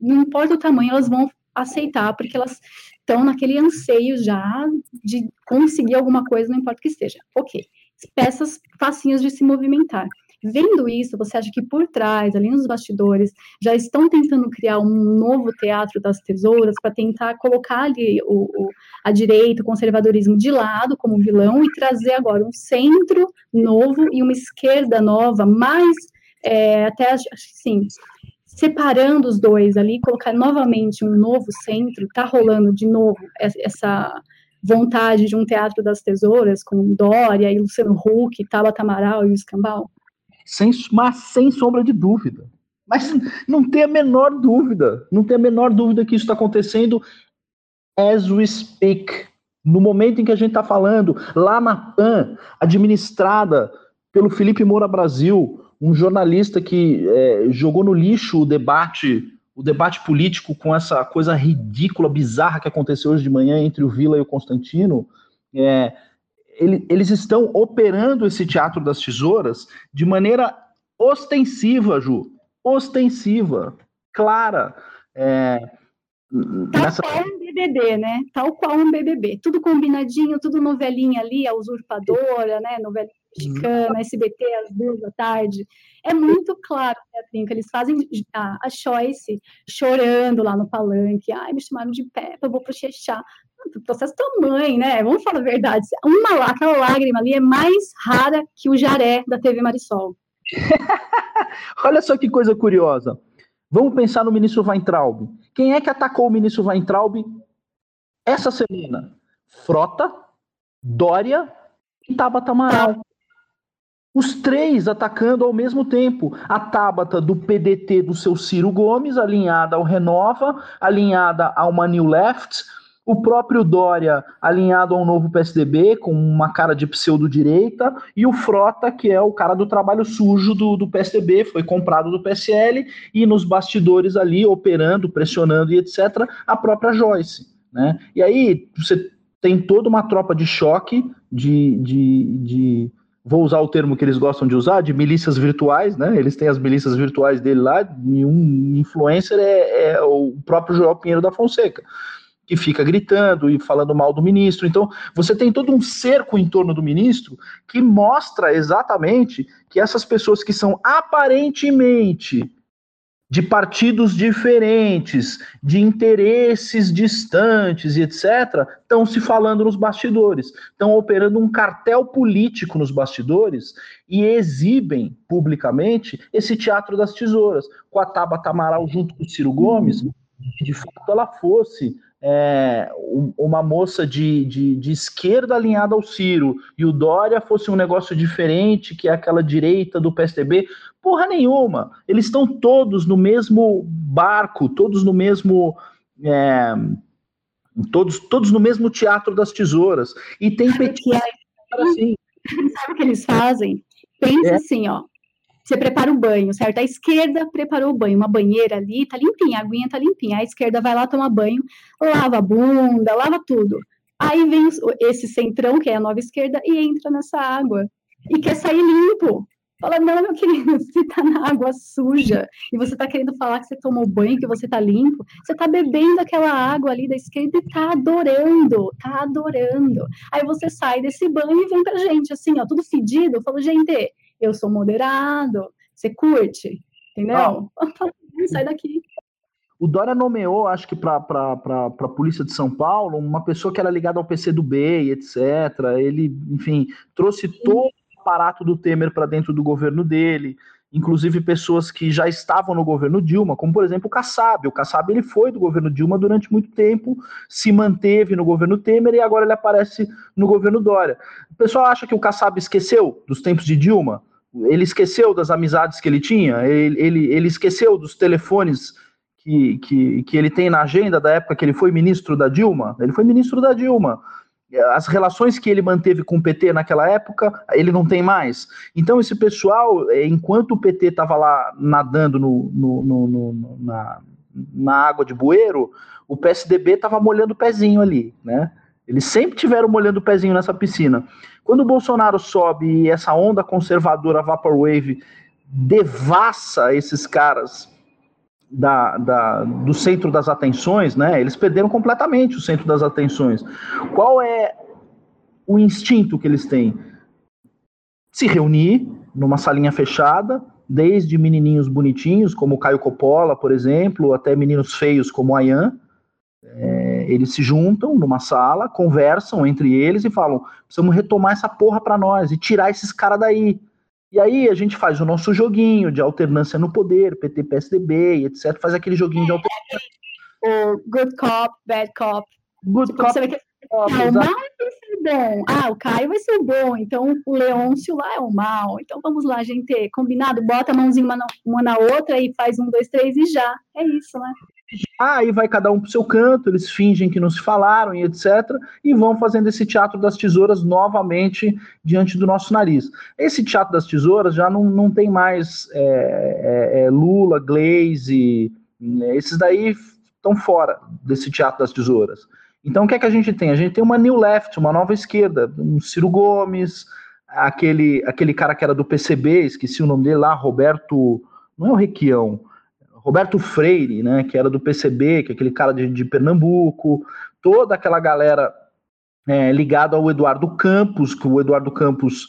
C: Não importa o tamanho, elas vão aceitar, porque elas estão naquele anseio já de conseguir alguma coisa, não importa o que esteja. Ok. Peças facinhas de se movimentar. Vendo isso, você acha que por trás, ali nos bastidores, já estão tentando criar um novo teatro das tesouras para tentar colocar ali o, o, a direita, o conservadorismo de lado como vilão e trazer agora um centro novo e uma esquerda nova, mais é, até acho que sim, separando os dois ali, colocar novamente um novo centro, tá rolando de novo essa vontade de um teatro das tesouras com Dória e Luciano Huck, Tabata Amaral e o Escambau?
B: Sem, mas sem sombra de dúvida. Mas não tem a menor dúvida, não tem a menor dúvida que isso está acontecendo as we speak. No momento em que a gente está falando, lá na PAN, administrada pelo Felipe Moura Brasil, um jornalista que é, jogou no lixo o debate, o debate político com essa coisa ridícula, bizarra que aconteceu hoje de manhã entre o Vila e o Constantino. É, ele, eles estão operando esse teatro das tesouras de maneira ostensiva, Ju. Ostensiva, clara. É,
C: Tal nessa... qual um BBB, né? Tal qual um BBB. Tudo combinadinho, tudo novelinha ali, a usurpadora, né? Novela mexicana, SBT às duas da tarde. É muito claro, né, que eles fazem a, a Choice chorando lá no palanque. Ai, me chamaram de Peppa, eu vou pro Chechá processo tua mãe, né? Vamos falar a verdade. Uma aquela lágrima ali é mais rara que o jaré da TV Marisol.
B: Olha só que coisa curiosa. Vamos pensar no ministro Weintraub. Quem é que atacou o ministro Weintraub essa semana? Frota, Dória e Tabata Amaral. Os três atacando ao mesmo tempo. A Tabata do PDT do seu Ciro Gomes, alinhada ao Renova, alinhada ao Manil Left, o próprio Dória alinhado ao novo PSDB, com uma cara de pseudo-direita, e o Frota, que é o cara do trabalho sujo do, do PSDB, foi comprado do PSL, e nos bastidores ali, operando, pressionando e etc., a própria Joyce. Né? E aí você tem toda uma tropa de choque, de, de, de vou usar o termo que eles gostam de usar, de milícias virtuais, né? Eles têm as milícias virtuais dele lá, e um influencer é, é o próprio João Pinheiro da Fonseca que fica gritando e falando mal do ministro. Então, você tem todo um cerco em torno do ministro que mostra exatamente que essas pessoas que são aparentemente de partidos diferentes, de interesses distantes e etc., estão se falando nos bastidores, estão operando um cartel político nos bastidores e exibem publicamente esse teatro das tesouras, com a Tabata Amaral junto com o Ciro Gomes, de fato ela fosse é, uma moça de, de, de, esquerda alinhada ao Ciro e o Dória fosse um negócio diferente, que é aquela direita do PSDB, porra nenhuma. Eles estão todos no mesmo barco, todos no mesmo. É, todos, todos no mesmo teatro das tesouras. E tem
C: petistas assim. Sabe o que eles fazem? Pensa é. assim, ó. Você prepara o banho, certo? A esquerda preparou o banho, uma banheira ali, tá limpinha, a aguinha tá limpinha. A esquerda vai lá tomar banho, lava a bunda, lava tudo. Aí vem esse centrão, que é a nova esquerda, e entra nessa água. E quer sair limpo. Fala, não, meu querido, você tá na água suja e você tá querendo falar que você tomou banho, que você tá limpo. Você tá bebendo aquela água ali da esquerda e tá adorando, tá adorando. Aí você sai desse banho e vem pra gente, assim, ó, tudo fedido. Falo, gente, eu sou moderado, você curte, entendeu? Sai daqui.
B: O Dória nomeou, acho que para a Polícia de São Paulo, uma pessoa que era ligada ao PC do B, etc. Ele, enfim, trouxe toda a aparato do Temer para dentro do governo dele, inclusive pessoas que já estavam no governo Dilma, como por exemplo o Kassab. O Kassab ele foi do governo Dilma durante muito tempo, se manteve no governo Temer e agora ele aparece no governo Dória. O pessoal acha que o Kassab esqueceu dos tempos de Dilma? Ele esqueceu das amizades que ele tinha? Ele, ele, ele esqueceu dos telefones que, que, que ele tem na agenda da época que ele foi ministro da Dilma? Ele foi ministro da Dilma as relações que ele manteve com o PT naquela época, ele não tem mais. Então, esse pessoal, é, enquanto o PT estava lá nadando no, no, no, na, na água de bueiro, o PSDB estava molhando o pezinho ali, né? Eles sempre tiveram molhando o pezinho nessa piscina. Quando o Bolsonaro sobe e essa onda conservadora Vaporwave devassa esses caras da, da, do centro das atenções, né? Eles perderam completamente o centro das atenções. Qual é o instinto que eles têm? Se reunir numa salinha fechada, desde menininhos bonitinhos, como Caio Coppola, por exemplo, até meninos feios como Ayan. É, eles se juntam numa sala, conversam entre eles e falam: precisamos retomar essa porra para nós e tirar esses caras daí. E aí a gente faz o nosso joguinho de alternância no poder, PT, PSDB, etc. Faz aquele joguinho de alternância.
C: O good cop, bad cop. Good tipo, cop. Você vai que... ah, o mal vai ser bom. Ah, o Caio vai ser bom. Então o Leôncio lá é o mal. Então vamos lá, gente. Combinado? Bota a mãozinha uma na, uma na outra e faz um, dois, três e já. É isso, né?
B: Ah, aí vai cada um pro seu canto, eles fingem que não se falaram e etc. E vão fazendo esse teatro das tesouras novamente diante do nosso nariz. Esse teatro das tesouras já não, não tem mais é, é, é Lula, Glaze, né, esses daí estão fora desse teatro das tesouras. Então o que é que a gente tem? A gente tem uma New Left, uma nova esquerda, um Ciro Gomes, aquele, aquele cara que era do PCB, esqueci o nome dele lá, Roberto, não é o Requião, Roberto Freire, né, que era do PCB, que é aquele cara de, de Pernambuco, toda aquela galera é, ligada ao Eduardo Campos, que o Eduardo Campos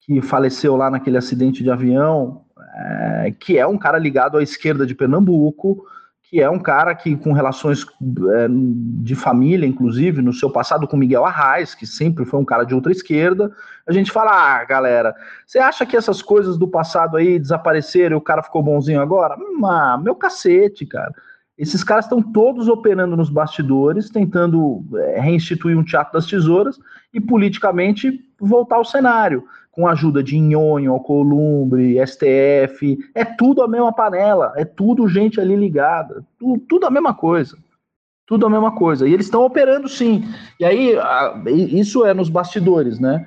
B: que faleceu lá naquele acidente de avião, é, que é um cara ligado à esquerda de Pernambuco, que é um cara que, com relações é, de família, inclusive, no seu passado com Miguel Arraes, que sempre foi um cara de outra esquerda, a gente fala, ah, galera, você acha que essas coisas do passado aí desapareceram e o cara ficou bonzinho agora? Ah, meu cacete, cara. Esses caras estão todos operando nos bastidores, tentando é, reinstituir um teatro das tesouras e politicamente voltar ao cenário com a ajuda de Nhonho, Alcolumbre, STF, é tudo a mesma panela, é tudo gente ali ligada, tudo, tudo a mesma coisa. Tudo a mesma coisa. E eles estão operando sim. E aí, a, isso é nos bastidores, né?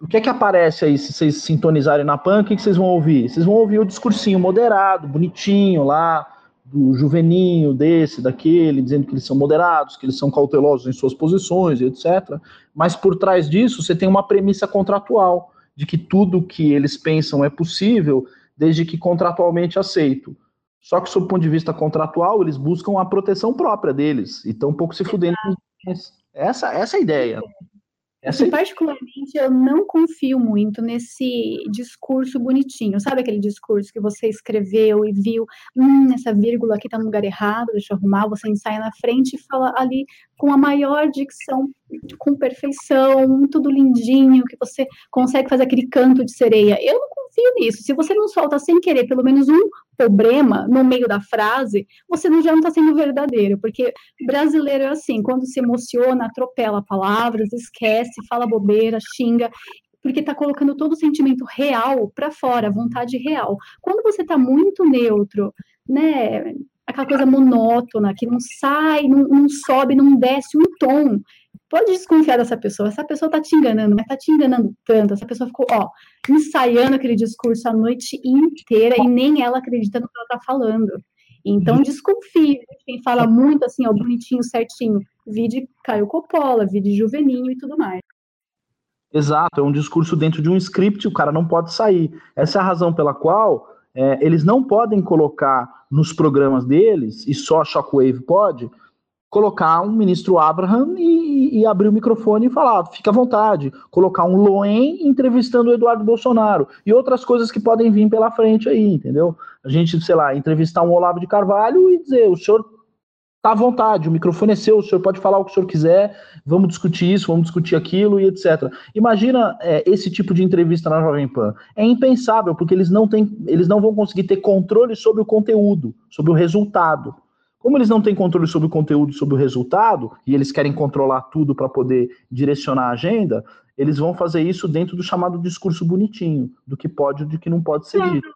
B: O que é que aparece aí se vocês sintonizarem na PAN? O que, que vocês vão ouvir? Vocês vão ouvir o discursinho moderado, bonitinho lá, do juveninho, desse, daquele, dizendo que eles são moderados, que eles são cautelosos em suas posições, etc. Mas por trás disso, você tem uma premissa contratual de que tudo que eles pensam é possível, desde que contratualmente aceito. Só que, sob o ponto de vista contratual, eles buscam a proteção própria deles e um pouco se fudendo. Essa, essa é a ideia.
C: Assim, particularmente, eu não confio muito nesse discurso bonitinho. Sabe aquele discurso que você escreveu e viu, hum, essa vírgula aqui tá no lugar errado, deixa eu arrumar, você ensaia na frente e fala ali com a maior dicção, com perfeição, tudo lindinho, que você consegue fazer aquele canto de sereia. Eu não confio nisso. Se você não solta sem querer pelo menos um problema no meio da frase, você não, já não está sendo verdadeiro, porque brasileiro é assim, quando se emociona, atropela palavras, esquece, fala bobeira, xinga, porque está colocando todo o sentimento real para fora, vontade real. Quando você está muito neutro, né, aquela coisa monótona, que não sai, não, não sobe, não desce um tom, pode desconfiar dessa pessoa. Essa pessoa tá te enganando, mas tá te enganando tanto. Essa pessoa ficou, ó, ensaiando aquele discurso a noite inteira e nem ela acredita no que ela tá falando. Então, desconfie. Quem fala muito assim, ó, bonitinho, certinho. Vide Caio Coppola, vide Juveninho e tudo mais.
B: Exato, é um discurso dentro de um script, o cara não pode sair. Essa é a razão pela qual é, eles não podem colocar nos programas deles, e só a Shockwave pode, colocar um ministro Abraham e, e, abrir o microfone e falar, fica à vontade, colocar um Loen entrevistando o Eduardo Bolsonaro e outras coisas que podem vir pela frente aí, entendeu? A gente, sei lá, entrevistar um Olavo de Carvalho e dizer, o senhor tá à vontade, o microfone é seu, o senhor pode falar o que o senhor quiser, vamos discutir isso, vamos discutir aquilo e etc. Imagina é, esse tipo de entrevista na Jovem Pan. É impensável, porque eles não, têm, eles não vão conseguir ter controle sobre o conteúdo, sobre o resultado. Como eles não têm controle sobre o conteúdo, sobre o resultado, e eles querem controlar tudo para poder direcionar a agenda, eles vão fazer isso dentro do chamado discurso bonitinho, do que pode e do que não pode ser dito.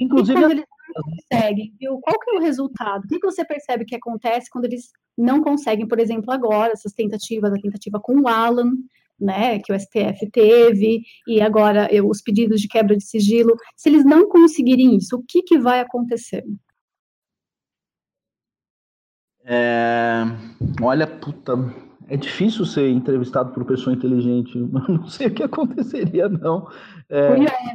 C: Inclusive, conseguem, viu? Qual que é o resultado? O que, você percebe que acontece quando eles não conseguem, por exemplo, agora, essas tentativas, a tentativa com o Alan, né, que o STF teve, e agora eu, os pedidos de quebra de sigilo, se eles não conseguirem isso, o que, que vai acontecer?
B: É, olha, puta, é difícil ser entrevistado por pessoa inteligente. Não sei o que aconteceria, não.
C: É...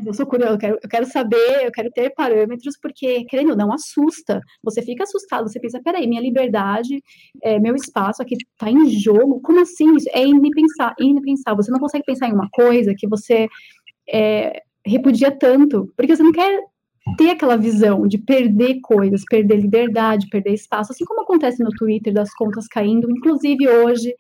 C: Eu sou curiosa, eu quero, eu quero saber, eu quero ter parâmetros, porque, querendo ou não, assusta. Você fica assustado, você pensa, peraí, minha liberdade, é, meu espaço aqui está em jogo, como assim? Isso é inimpensável. Você não consegue pensar em uma coisa que você é, repudia tanto, porque você não quer ter aquela visão de perder coisas, perder liberdade, perder espaço, assim como acontece no Twitter das contas caindo, inclusive hoje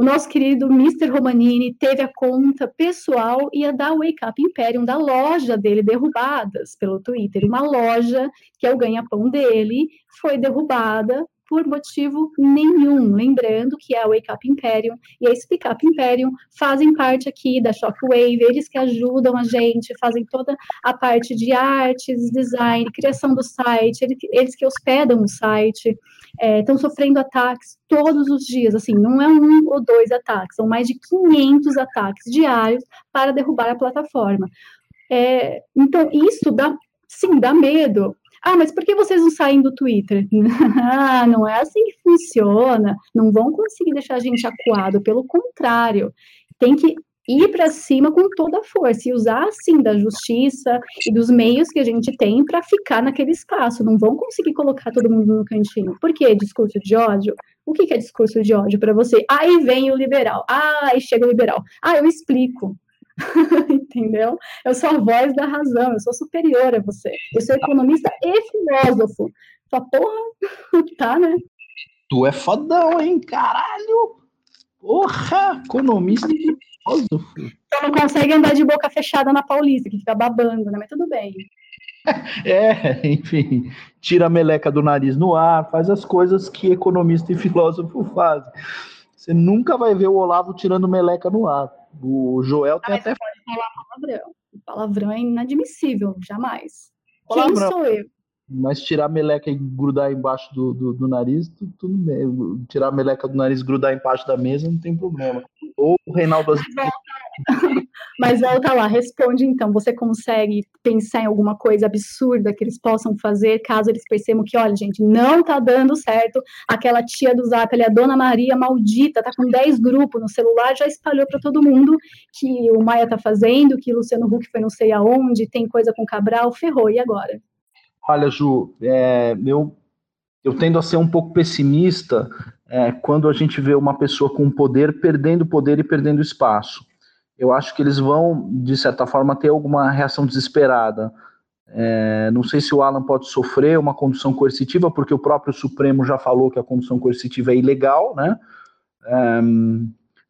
C: o nosso querido Mr. Romanini teve a conta pessoal e a da Wake Up Imperium, da loja dele, derrubadas pelo Twitter. Uma loja que é o ganha-pão dele foi derrubada por motivo nenhum. Lembrando que a Wake Up Imperium e a Speak Up Imperium fazem parte aqui da Shockwave, eles que ajudam a gente, fazem toda a parte de artes, design, criação do site, eles que hospedam o site, estão é, sofrendo ataques todos os dias, assim, não é um ou dois ataques, são mais de 500 ataques diários para derrubar a plataforma. É, então, isso dá, sim, dá medo, ah, mas por que vocês não saem do Twitter? ah, não é assim que funciona. Não vão conseguir deixar a gente acuado, pelo contrário. Tem que ir para cima com toda a força e usar, assim, da justiça e dos meios que a gente tem para ficar naquele espaço. Não vão conseguir colocar todo mundo no cantinho. Por quê? Discurso de ódio? O que é discurso de ódio para você? Aí vem o liberal. Ah, aí chega o liberal. Ah, eu explico. entendeu? Eu sou a voz da razão, eu sou superior a você. Eu sou economista e filósofo. Só porra, tá, né?
B: Tu é fodão, hein? Caralho! Porra! Economista e filósofo.
C: Só não consegue andar de boca fechada na Paulista, que fica babando, né? Mas tudo bem.
B: É, enfim, tira a meleca do nariz no ar, faz as coisas que economista e filósofo fazem. Você nunca vai ver o Olavo tirando meleca no ar. O Joel tem ah, até.
C: Pode falar palavrão. O palavrão é inadmissível, jamais. Palavrão. Quem sou eu?
B: Mas tirar a meleca e grudar embaixo do, do, do nariz, tudo, bem. Tirar a meleca do nariz e grudar embaixo da mesa, não tem problema. Ou o Reinaldo
C: Mas volta lá, responde então. Você consegue pensar em alguma coisa absurda que eles possam fazer caso eles percebam que, olha, gente, não tá dando certo. Aquela tia do Zap, ali, a Dona Maria maldita, tá com 10 grupos no celular, já espalhou para todo mundo que o Maia tá fazendo, que Luciano Huck foi não sei aonde, tem coisa com Cabral, ferrou, e agora?
B: Olha, Ju, é, eu, eu tendo a ser um pouco pessimista é, quando a gente vê uma pessoa com poder perdendo poder e perdendo espaço. Eu acho que eles vão, de certa forma, ter alguma reação desesperada. É, não sei se o Alan pode sofrer uma condução coercitiva, porque o próprio Supremo já falou que a condução coercitiva é ilegal, né? É,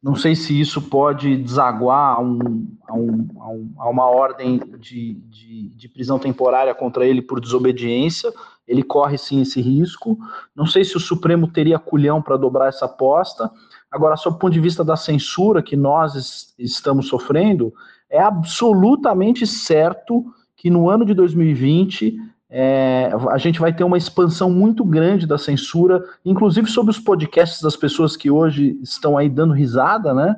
B: não sei se isso pode desaguar a, um, a, um, a, um, uma ordem de, de, de, prisão temporária contra ele por desobediência. Ele corre sim esse risco. Não sei se o Supremo teria culhão para dobrar essa aposta. Agora, o ponto de vista da censura que nós estamos sofrendo, é absolutamente certo que no ano de 2020 é, a gente vai ter uma expansão muito grande da censura, inclusive sobre os podcasts das pessoas que hoje estão aí dando risada, né?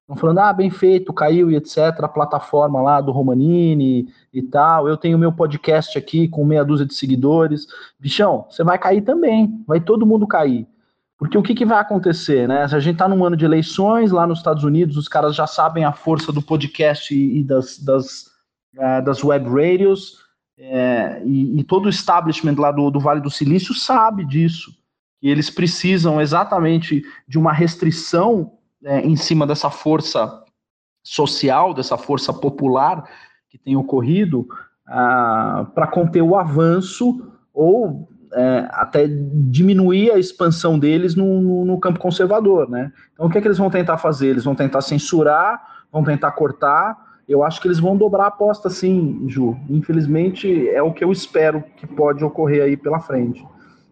B: Estão falando, ah, bem feito, caiu e etc. A plataforma lá do Romanini e tal. Eu tenho meu podcast aqui com meia dúzia de seguidores. Bichão, você vai cair também, vai todo mundo cair. Porque o que, que vai acontecer, né? Se a gente está num ano de eleições, lá nos Estados Unidos, os caras já sabem a força do podcast e, das, das, uh, das web radios é, e, e, todo o establishment lá do, do Vale do Silício sabe disso. Eles precisam exatamente de uma restrição é, em cima dessa força social, dessa força popular que tem ocorrido, ah, para conter o avanço ou é, até diminuir a expansão deles no, no, no, campo conservador, né? Então, o que, é que eles vão tentar fazer? Eles vão tentar censurar, vão tentar cortar. Eu acho que eles vão dobrar a aposta, sim, Ju. Infelizmente, é o que eu espero que pode ocorrer aí pela frente.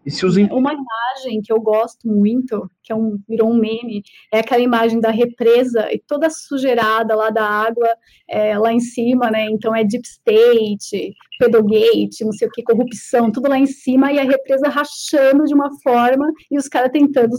C: E se os... Uma imagem que eu gosto muito, que é um, virou um meme, é aquela imagem da represa e toda sujeirada lá da água é, lá em cima, né? Então é deep state, pedogate, não sei o que, corrupção, tudo lá em cima e a represa rachando de uma forma e os caras tentando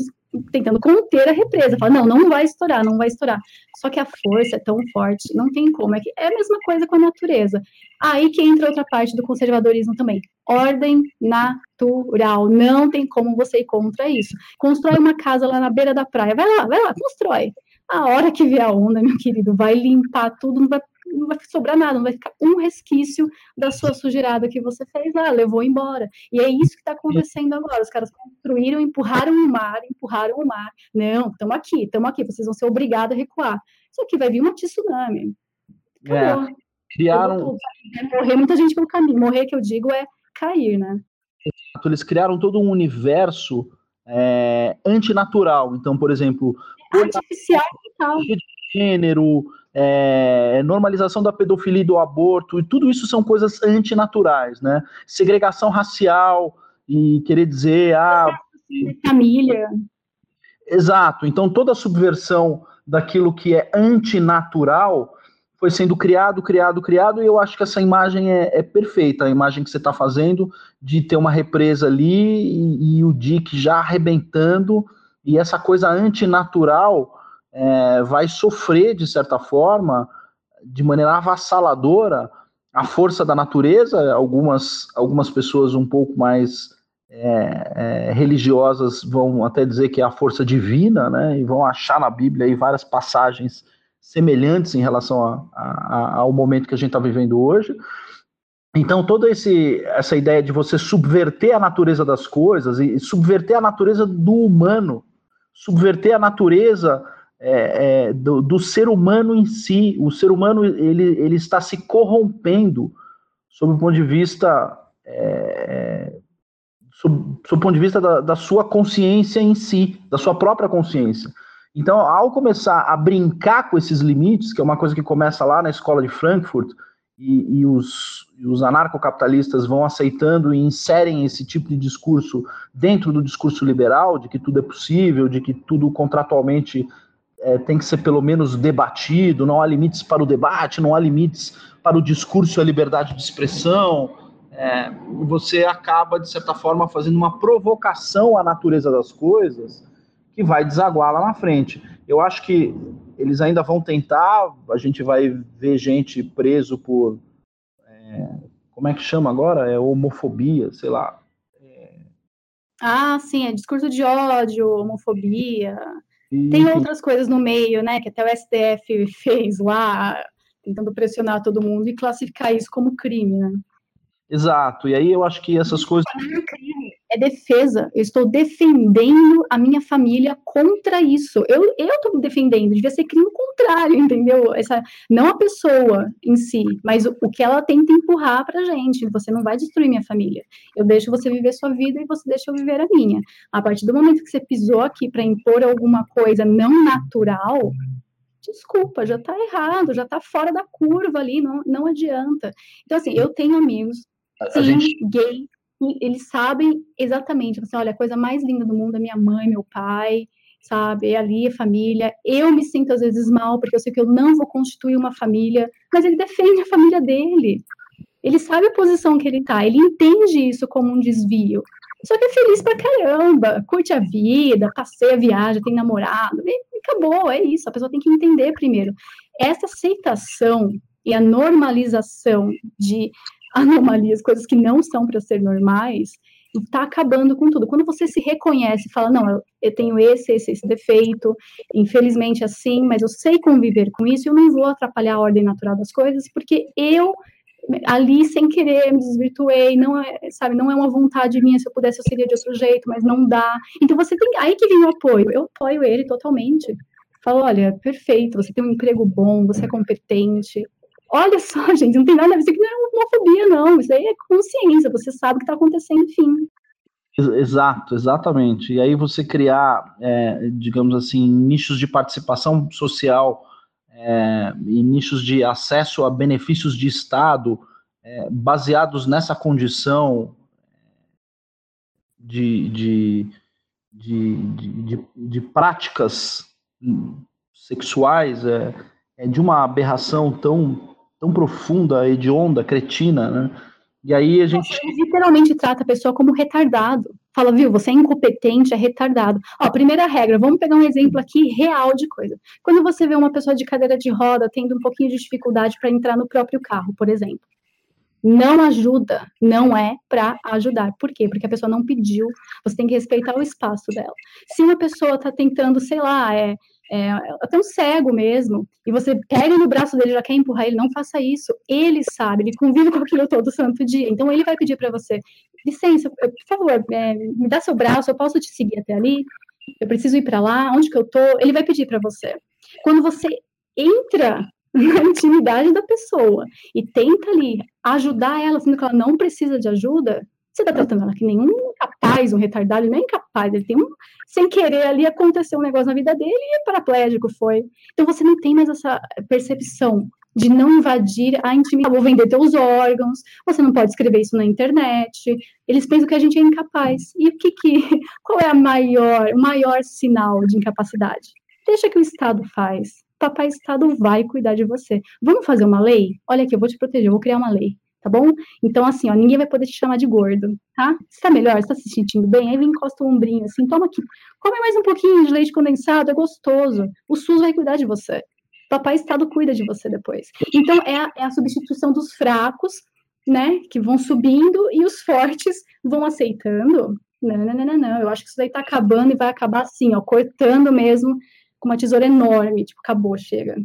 C: tentando conter a represa, fala, não, não vai estourar, não vai estourar. Só que a força é tão forte, não tem como, é que é a mesma coisa com a natureza. Aí que entra outra parte do conservadorismo também. Ordem natural, não tem como você ir contra isso. Constrói uma casa lá na beira da praia, vai lá, vai lá, constrói. A hora que vier a onda, meu querido, vai limpar tudo, não vai não vai sobrar nada, não vai ficar um resquício da sua sujeirada que você fez lá, levou embora. E é isso que está acontecendo agora. Os caras construíram, empurraram o mar, empurraram o mar. Não, estamos aqui, estamos aqui, vocês vão ser obrigados a recuar. Só que vai vir uma tsunami.
B: Acabou. É, criaram.
C: Vai morrer muita gente pelo caminho. Morrer, que eu digo, é cair, né?
B: Eles criaram todo um universo é, antinatural. Então, por exemplo.
C: Artificial total.
B: Gênero, é, normalização da pedofilia e do aborto, e tudo isso são coisas antinaturais, né? Segregação racial e querer dizer, ah...
C: Família.
B: Exato, então toda a subversão daquilo que é antinatural foi sendo criado, criado, criado, e eu acho que essa imagem é, é perfeita, a imagem que você está fazendo de ter uma represa ali e, e o Dick já arrebentando, e essa coisa antinatural é, vai sofrer, de certa forma, de maneira avassaladora, a força da natureza. Algumas, algumas pessoas um pouco mais é, é, religiosas vão até dizer que é a força divina, né? E vão achar na Bíblia aí várias passagens semelhantes em relação a, a, ao momento que a gente está vivendo hoje. Então, toda esse, essa ideia de você subverter a natureza das coisas e subverter a natureza do humano, subverter a natureza é, é, do, do, ser humano em si. O ser humano ele, ele está se corrompendo sob o ponto de vista é, sob, sob, o ponto de vista da, da, sua consciência em si, da sua própria consciência. Então, ao começar a brincar com esses limites, que é uma coisa que começa lá na escola de Frankfurt, e, e os, os anarcocapitalistas vão aceitando e inserem esse tipo de discurso dentro do discurso liberal, de que tudo é possível, de que tudo contratualmente é, tem que ser pelo menos debatido, não há limites para o debate, não há limites para o discurso e a liberdade de expressão. É, você acaba, de certa forma, fazendo uma provocação à natureza das coisas que vai desaguar lá na frente. Eu acho que eles ainda vão tentar, a gente vai ver gente preso por. É, como é que chama agora? É homofobia, sei lá. É...
C: Ah, sim, é discurso de ódio, homofobia. Tem outras coisas no meio, né, que até o STF fez lá, tentando pressionar todo mundo e classificar isso como crime, né?
B: Exato, e aí eu acho que essas coisas.
C: É defesa. Eu estou defendendo a minha família contra isso. Eu estou defendendo, devia ser crime contrário, entendeu? Essa, não a pessoa em si, mas o, o que ela tenta empurrar pra gente. Você não vai destruir minha família. Eu deixo você viver sua vida e você deixa eu viver a minha. A partir do momento que você pisou aqui para impor alguma coisa não natural, desculpa, já está errado, já está fora da curva ali, não, não adianta. Então, assim, eu tenho amigos Sim, gente... gay, eles sabem exatamente, você olha, a coisa mais linda do mundo é minha mãe, meu pai, sabe, é ali a família. Eu me sinto às vezes mal, porque eu sei que eu não vou constituir uma família, mas ele defende a família dele. Ele sabe a posição que ele tá, ele entende isso como um desvio. Só que é feliz pra caramba, curte a vida, passeia, viaja, tem namorado, e acabou, é isso. A pessoa tem que entender primeiro. Essa aceitação e a normalização de anomalias, coisas que não são para ser normais, está acabando com tudo. Quando você se reconhece e fala, não, eu tenho esse, esse, esse defeito, infelizmente assim, mas eu sei conviver com isso, eu não vou atrapalhar a ordem natural das coisas, porque eu ali sem querer me desvirtuei, não é, sabe, não é uma vontade minha, se eu pudesse eu seria de outro jeito, mas não dá. Então você tem, aí que vem o apoio. Eu apoio ele totalmente. Falo, olha, perfeito, você tem um emprego bom, você é competente, Olha só, gente, não tem nada a ver, isso aqui não é homofobia, não, isso aí é consciência, você sabe o que está acontecendo, enfim.
B: Exato, exatamente. E aí você criar, é, digamos assim, nichos de participação social é, e nichos de acesso a benefícios de Estado é, baseados nessa condição de, de, de, de, de práticas sexuais é, é de uma aberração tão, tão profunda, hedionda, cretina, né? E aí a gente. Você
C: literalmente trata a pessoa como retardado. Fala, viu, você é incompetente, é retardado. Ó, primeira regra, vamos pegar um exemplo aqui real de coisa. Quando você vê uma pessoa de cadeira de roda tendo um pouquinho de dificuldade para entrar no próprio carro, por exemplo. Não ajuda, não é para ajudar. Por quê? Porque a pessoa não pediu, você tem que respeitar o espaço dela. Se uma pessoa está tentando, sei lá, é, é, até um cego mesmo, e você pega no braço dele já quer empurrar ele, não faça isso. Ele sabe, ele convive com aquilo todo santo dia. Então ele vai pedir para você, licença, por favor, é, me dá seu braço, eu posso te seguir até ali? Eu preciso ir para lá, onde que eu tô? Ele vai pedir para você. Quando você entra na intimidade da pessoa e tenta ali ajudar ela, sendo que ela não precisa de ajuda, você está tratando ela que nenhum incapaz, um retardado, ele não é incapaz, ele tem um, sem querer ali aconteceu um negócio na vida dele e paraplégico foi. Então você não tem mais essa percepção de não invadir a intimidade, vou vender teus órgãos, você não pode escrever isso na internet. Eles pensam que a gente é incapaz. E o que que qual é a maior, o maior sinal de incapacidade? Deixa que o Estado faz. Papai Estado vai cuidar de você. Vamos fazer uma lei? Olha aqui, eu vou te proteger, eu vou criar uma lei tá bom? Então, assim, ó, ninguém vai poder te chamar de gordo, tá? Você tá melhor, você tá se sentindo bem? Aí vem encosta o ombrinho, assim, toma aqui, come mais um pouquinho de leite condensado, é gostoso. O SUS vai cuidar de você. Papai Estado cuida de você depois. Então, é a, é a substituição dos fracos, né, que vão subindo e os fortes vão aceitando. Não, não, não, não, não. Eu acho que isso daí tá acabando e vai acabar assim, ó, cortando mesmo com uma tesoura enorme, tipo, acabou, chega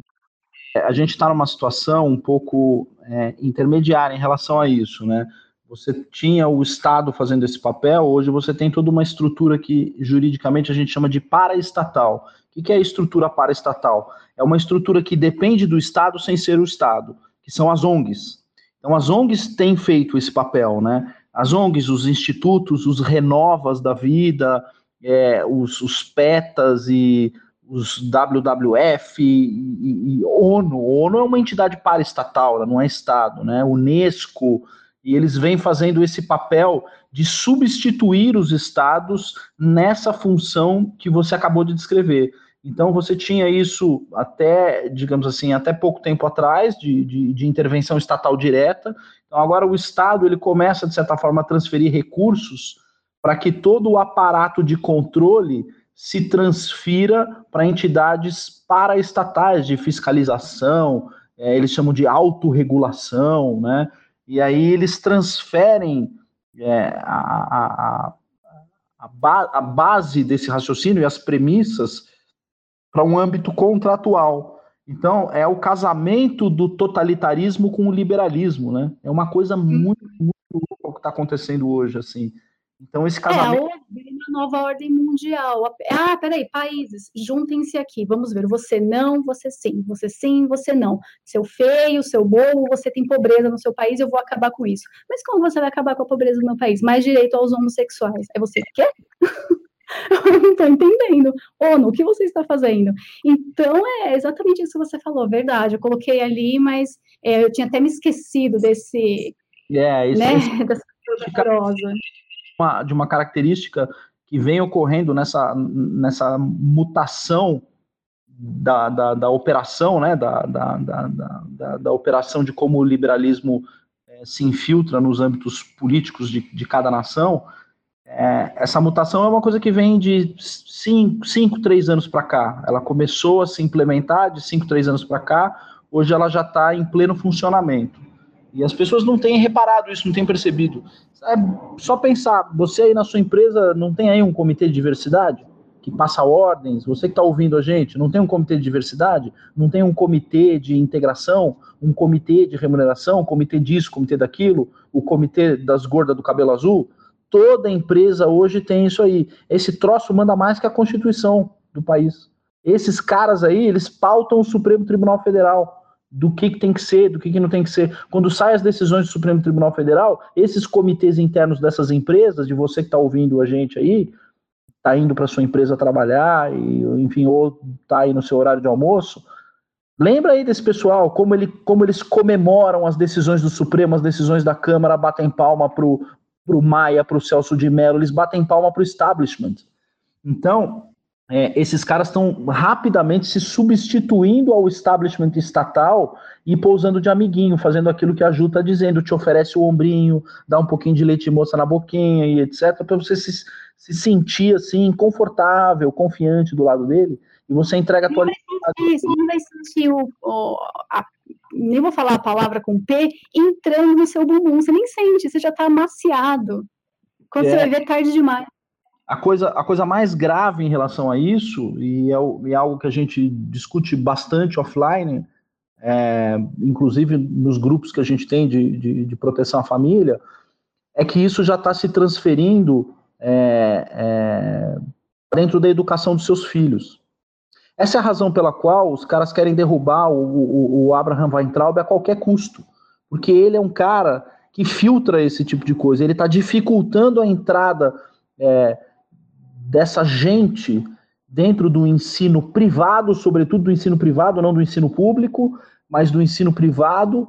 B: a gente está numa situação um pouco é, intermediária em relação a isso, né? Você tinha o Estado fazendo esse papel, hoje você tem toda uma estrutura que juridicamente a gente chama de paraestatal. O que é a estrutura paraestatal? É uma estrutura que depende do Estado sem ser o Estado, que são as ONGs. Então as ONGs têm feito esse papel, né? As ONGs, os institutos, os renovas da vida, é, os, os PETAs e os WWF e, e, ONU. ONU é uma entidade paraestatal, ela não é Estado, né? Unesco, e eles vêm fazendo esse papel de substituir os Estados nessa função que você acabou de descrever. Então você tinha isso até, digamos assim, até pouco tempo atrás, de, de, de intervenção estatal direta. Então agora o Estado ele começa, de certa forma, a transferir recursos para que todo o aparato de controle se transfira para entidades paraestatais de fiscalização, é, eles chamam de autorregulação, né? E aí eles transferem é, a, a, a, ba a base desse raciocínio e as premissas para um âmbito contratual. Então, é o casamento do totalitarismo com o liberalismo, né? É uma coisa muito, muito louca o que está acontecendo hoje, assim. Então, esse casamento.
C: É, a nova ordem mundial. Ah, peraí, países, juntem-se aqui. Vamos ver. Você não, você sim. Você sim, você não. Seu feio, seu bom, você tem pobreza no seu país, eu vou acabar com isso. Mas como você vai acabar com a pobreza no meu país? Mais direito aos homossexuais. É você que quer? eu não estou entendendo. ONU, o que você está fazendo? Então, é exatamente isso que você falou, verdade. Eu coloquei ali, mas é, eu tinha até me esquecido desse.
B: É, isso,
C: né,
B: isso,
C: dessa coisa
B: uma, de uma característica que vem ocorrendo nessa, nessa mutação da, da, da operação, né, da, da, da, da, operação de como o liberalismo é, se infiltra nos âmbitos políticos de, de cada nação, é, essa mutação é uma coisa que vem de 5, cinco, três anos para cá. Ela começou a se implementar de 5, 3 anos para cá, hoje ela já está em pleno funcionamento. E as pessoas não têm reparado isso, não têm percebido. É só pensar, você aí na sua empresa não tem aí um comitê de diversidade que passa ordens? Você que está ouvindo a gente, não tem um comitê de diversidade? Não tem um comitê de integração? Um comitê de remuneração? Um comitê disso, comitê daquilo? O comitê das gordas do cabelo azul? Toda empresa hoje tem isso aí. Esse troço manda mais que a Constituição do país. Esses caras aí, eles pautam o Supremo Tribunal Federal do que, que tem que ser, do que, que não tem que ser. Quando saem as decisões do Supremo Tribunal Federal, esses comitês internos dessas empresas, de você que está ouvindo a gente aí, está indo para sua empresa trabalhar, e, enfim, ou está aí no seu horário de almoço, lembra aí desse pessoal, como, ele, como eles comemoram as decisões do Supremo, as decisões da Câmara, batem palma para o Maia, para o Celso de Mello, eles batem palma para o establishment. Então, é, esses caras estão rapidamente se substituindo ao establishment estatal e pousando de amiguinho, fazendo aquilo que a Ju está dizendo, te oferece o ombrinho, dá um pouquinho de leite moça na boquinha e etc, para você se, se sentir assim, confortável, confiante do lado dele, e você entrega a tua
C: Isso, não vai sentir o, o a, nem vou falar a palavra com P, entrando no seu bumbum, você nem sente, você já está amaciado. Quando é. você vai ver tarde demais.
B: A coisa, a coisa mais grave em relação a isso, e é, é algo que a gente discute bastante offline, é, inclusive nos grupos que a gente tem de, de, de proteção à família, é que isso já está se transferindo é, é, dentro da educação dos seus filhos. Essa é a razão pela qual os caras querem derrubar o, o, o Abraham Weintraub a qualquer custo, porque ele é um cara que filtra esse tipo de coisa, ele está dificultando a entrada é, dessa gente dentro do ensino privado, sobretudo do ensino privado, não do ensino público, mas do ensino privado,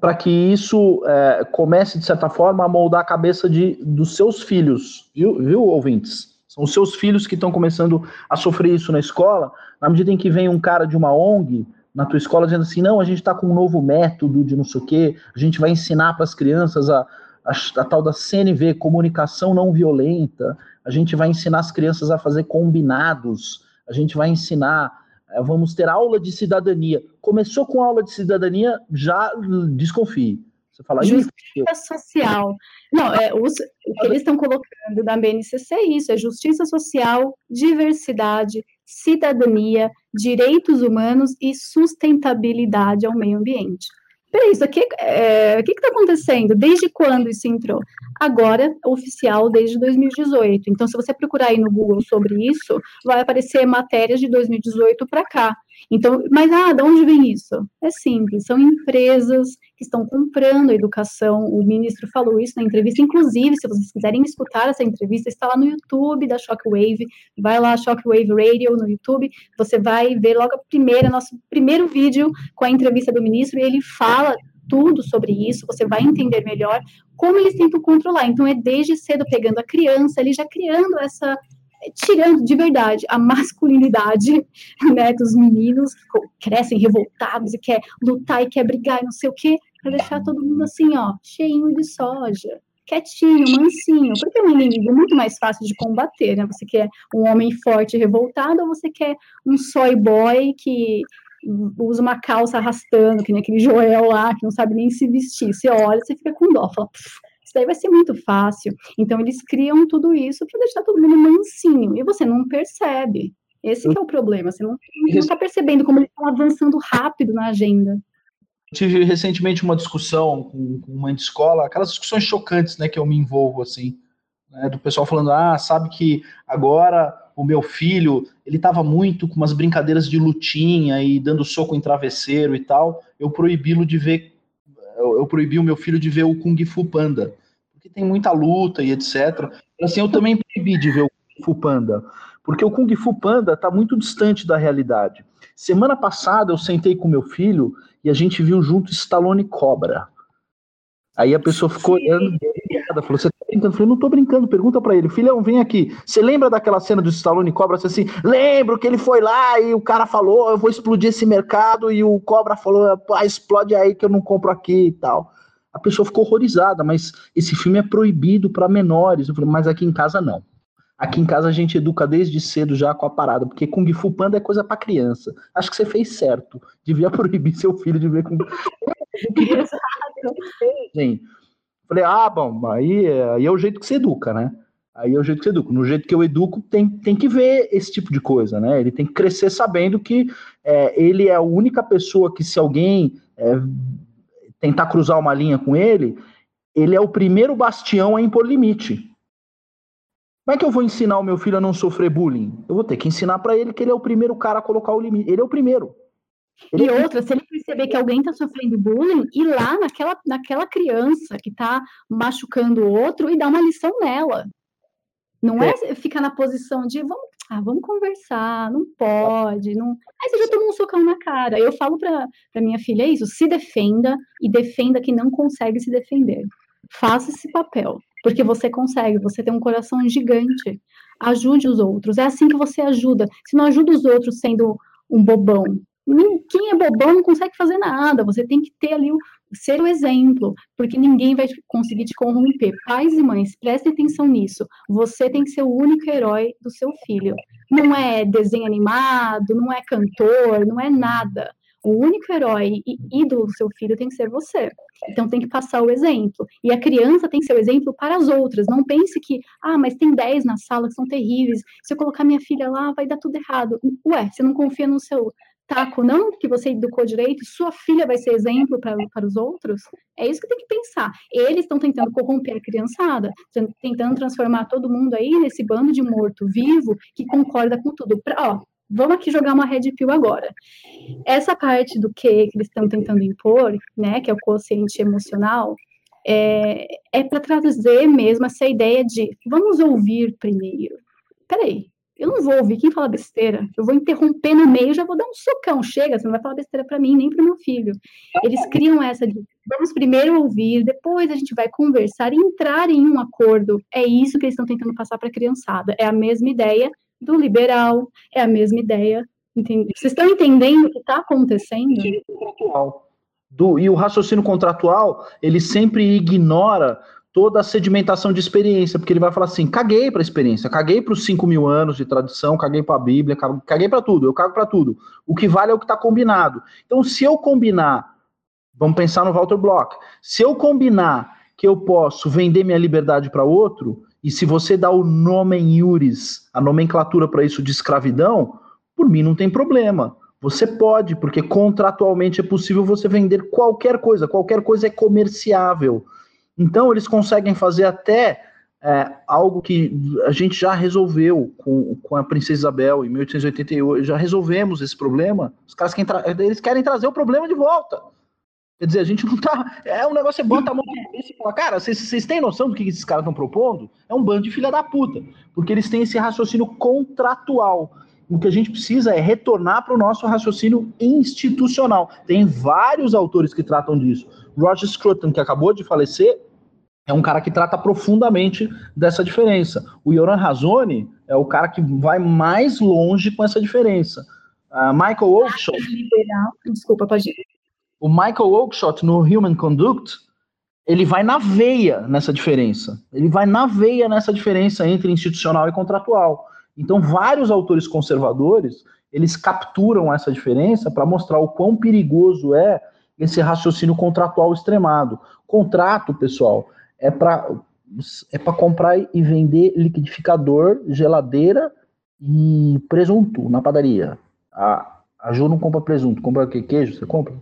B: para que isso é, comece, de certa forma, a moldar a cabeça de, dos seus filhos, viu, viu, ouvintes? São os seus filhos que estão começando a sofrer isso na escola, na medida em que vem um cara de uma ONG na tua escola dizendo assim, não, a gente está com um novo método de não sei o quê, a gente vai ensinar para as crianças a, a, a, tal da CNV, comunicação não violenta, a gente vai ensinar as crianças a fazer combinados, a gente vai ensinar, eh, vamos ter aula de cidadania. Começou com aula de cidadania, já desconfie.
C: Você fala justiça social. Não, é, os, o que eles estão colocando da BNCC é isso: é justiça social, diversidade, cidadania, direitos humanos e sustentabilidade ao meio ambiente. Peraí, isso aqui, é, o que está acontecendo? Desde quando isso entrou? Agora, oficial, desde 2018. Então, se você procurar aí no Google sobre isso, vai aparecer matérias de 2018 para cá. Então, mas ah, de onde vem isso? É simples, são empresas que estão comprando a educação. O ministro falou isso na entrevista. Inclusive, se vocês quiserem escutar essa entrevista, está lá no YouTube da Shockwave. Vai lá, Shockwave Radio no YouTube. Você vai ver logo a primeira, nosso primeiro vídeo com a entrevista do ministro, e ele fala tudo sobre isso, você vai entender melhor como eles tentam controlar. Então, é desde cedo pegando a criança, ele já criando essa tirando de verdade a masculinidade né, dos meninos que crescem revoltados e quer lutar e quer brigar e não sei o quê, para deixar todo mundo assim, ó, cheinho de soja, quietinho, mansinho, porque é um inimigo muito mais fácil de combater, né? Você quer um homem forte e revoltado ou você quer um soy boy que usa uma calça arrastando, que nem aquele Joel lá, que não sabe nem se vestir. Você olha, você fica com dó, fala, isso daí vai ser muito fácil. Então, eles criam tudo isso para deixar todo mundo mansinho, e você não percebe. Esse é o problema, você não está percebendo como eles estão avançando rápido na agenda.
B: tive recentemente uma discussão com, com uma escola, aquelas discussões chocantes, né, que eu me envolvo, assim, né, do pessoal falando, ah, sabe que agora o meu filho, ele estava muito com umas brincadeiras de lutinha e dando soco em travesseiro e tal, eu proibi-lo de ver, eu, eu proibi o meu filho de ver o Kung Fu Panda porque tem muita luta e etc. Assim, eu também proibi de ver o Kung Fu Panda, porque o Kung Fu Panda está muito distante da realidade. Semana passada eu sentei com meu filho e a gente viu junto Stallone Cobra. Aí a pessoa ficou Sim. olhando falou, você tá brincando? Eu falei, não tô brincando, pergunta para ele, filhão, vem aqui, você lembra daquela cena do Stallone Cobra? Você assim, lembro que ele foi lá e o cara falou, eu vou explodir esse mercado, e o Cobra falou, ah, explode aí que eu não compro aqui e tal a pessoa ficou horrorizada, mas esse filme é proibido para menores. Eu falei, mas aqui em casa não. Aqui em casa a gente educa desde cedo já com a parada, porque Kung Fu Panda é coisa para criança. Acho que você fez certo. Devia proibir seu filho de ver Kung Fu falei, ah, bom, aí, aí é o jeito que você educa, né? Aí é o jeito que você educa. No jeito que eu educo, tem, tem que ver esse tipo de coisa, né? Ele tem que crescer sabendo que é, ele é a única pessoa que, se alguém é, tentar cruzar uma linha com ele, ele é o primeiro bastião a impor limite. Como é que eu vou ensinar o meu filho a não sofrer bullying? Eu vou ter que ensinar para ele que ele é o primeiro cara a colocar o limite. Ele é o primeiro.
C: E outra, se ele perceber que alguém está sofrendo bullying, ir lá naquela, naquela criança que está machucando o outro e dar uma lição nela. Não é, é ficar na posição de vamos, ah, vamos conversar, não pode, não. Aí você já tomou um socão na cara. Eu falo para minha filha isso: se defenda e defenda quem não consegue se defender. Faça esse papel, porque você consegue, você tem um coração gigante. Ajude os outros. É assim que você ajuda. Se não ajuda os outros sendo um bobão, quem é bobão não consegue fazer nada. Você tem que ter ali o, ser o exemplo, porque ninguém vai conseguir te corromper. Pais e mães, prestem atenção nisso. Você tem que ser o único herói do seu filho. Não é desenho animado, não é cantor, não é nada. O único herói e ídolo do seu filho tem que ser você. Então tem que passar o exemplo. E a criança tem que ser o exemplo para as outras. Não pense que, ah, mas tem 10 na sala que são terríveis. Se eu colocar minha filha lá, vai dar tudo errado. Ué, você não confia no seu taco, não que você educou direito, sua filha vai ser exemplo para, os outros? É isso que tem que pensar. Eles estão tentando corromper a criançada, tentando transformar todo mundo aí nesse bando de morto-vivo que concorda com tudo. Pra, ó, vamos aqui jogar uma red pill agora. Essa parte do que, que eles estão tentando impor, né, que é o consciente emocional, é, é para trazer mesmo essa ideia de vamos ouvir primeiro. Peraí, eu não vou ouvir quem fala besteira. Eu vou interromper no meio, já vou dar um socão. Chega, você não vai falar besteira para mim, nem para meu filho. Eles criam essa de vamos primeiro ouvir, depois a gente vai conversar e entrar em um acordo. É isso que eles estão tentando passar para a criançada. É a mesma ideia do liberal, é a mesma ideia. Entende? Vocês estão entendendo o que está acontecendo?
B: Do, e o raciocínio contratual, ele sempre ignora toda a sedimentação de experiência, porque ele vai falar assim: caguei para a experiência, caguei para os 5 mil anos de tradição, caguei para a Bíblia, caguei para tudo, eu cago para tudo. O que vale é o que está combinado. Então, se eu combinar, vamos pensar no Walter Block, se eu combinar que eu posso vender minha liberdade para outro, e se você dá o nome iuris, a nomenclatura para isso de escravidão, por mim não tem problema. Você pode, porque contratualmente é possível você vender qualquer coisa, qualquer coisa é comerciável. Então, eles conseguem fazer até é, algo que a gente já resolveu com, com a Princesa Isabel em 1888, já resolvemos esse problema. Os caras querem eles querem trazer o problema de volta. Quer dizer, a gente não tá. É um negócio, você bota a mão na cabeça e fala, cara, vocês têm noção do que esses caras estão propondo? É um bando de filha da puta. Porque eles têm esse raciocínio contratual. O que a gente precisa é retornar para o nosso raciocínio institucional. Tem vários autores que tratam disso. Roger Scruton, que acabou de falecer, é um cara que trata profundamente dessa diferença. O Yoran Razoni é o cara que vai mais longe com essa diferença. Uh, Michael Oakeshott.
C: Desculpa, pode ir.
B: O Michael Oakeshott, no Human Conduct, ele vai na veia nessa diferença. Ele vai na veia nessa diferença entre institucional e contratual. Então, vários autores conservadores, eles capturam essa diferença para mostrar o quão perigoso é esse raciocínio contratual extremado. Contrato, pessoal, é para é para comprar e vender liquidificador, geladeira e presunto na padaria. A, a Ju não compra presunto, compra o quê? Queijo? Você compra?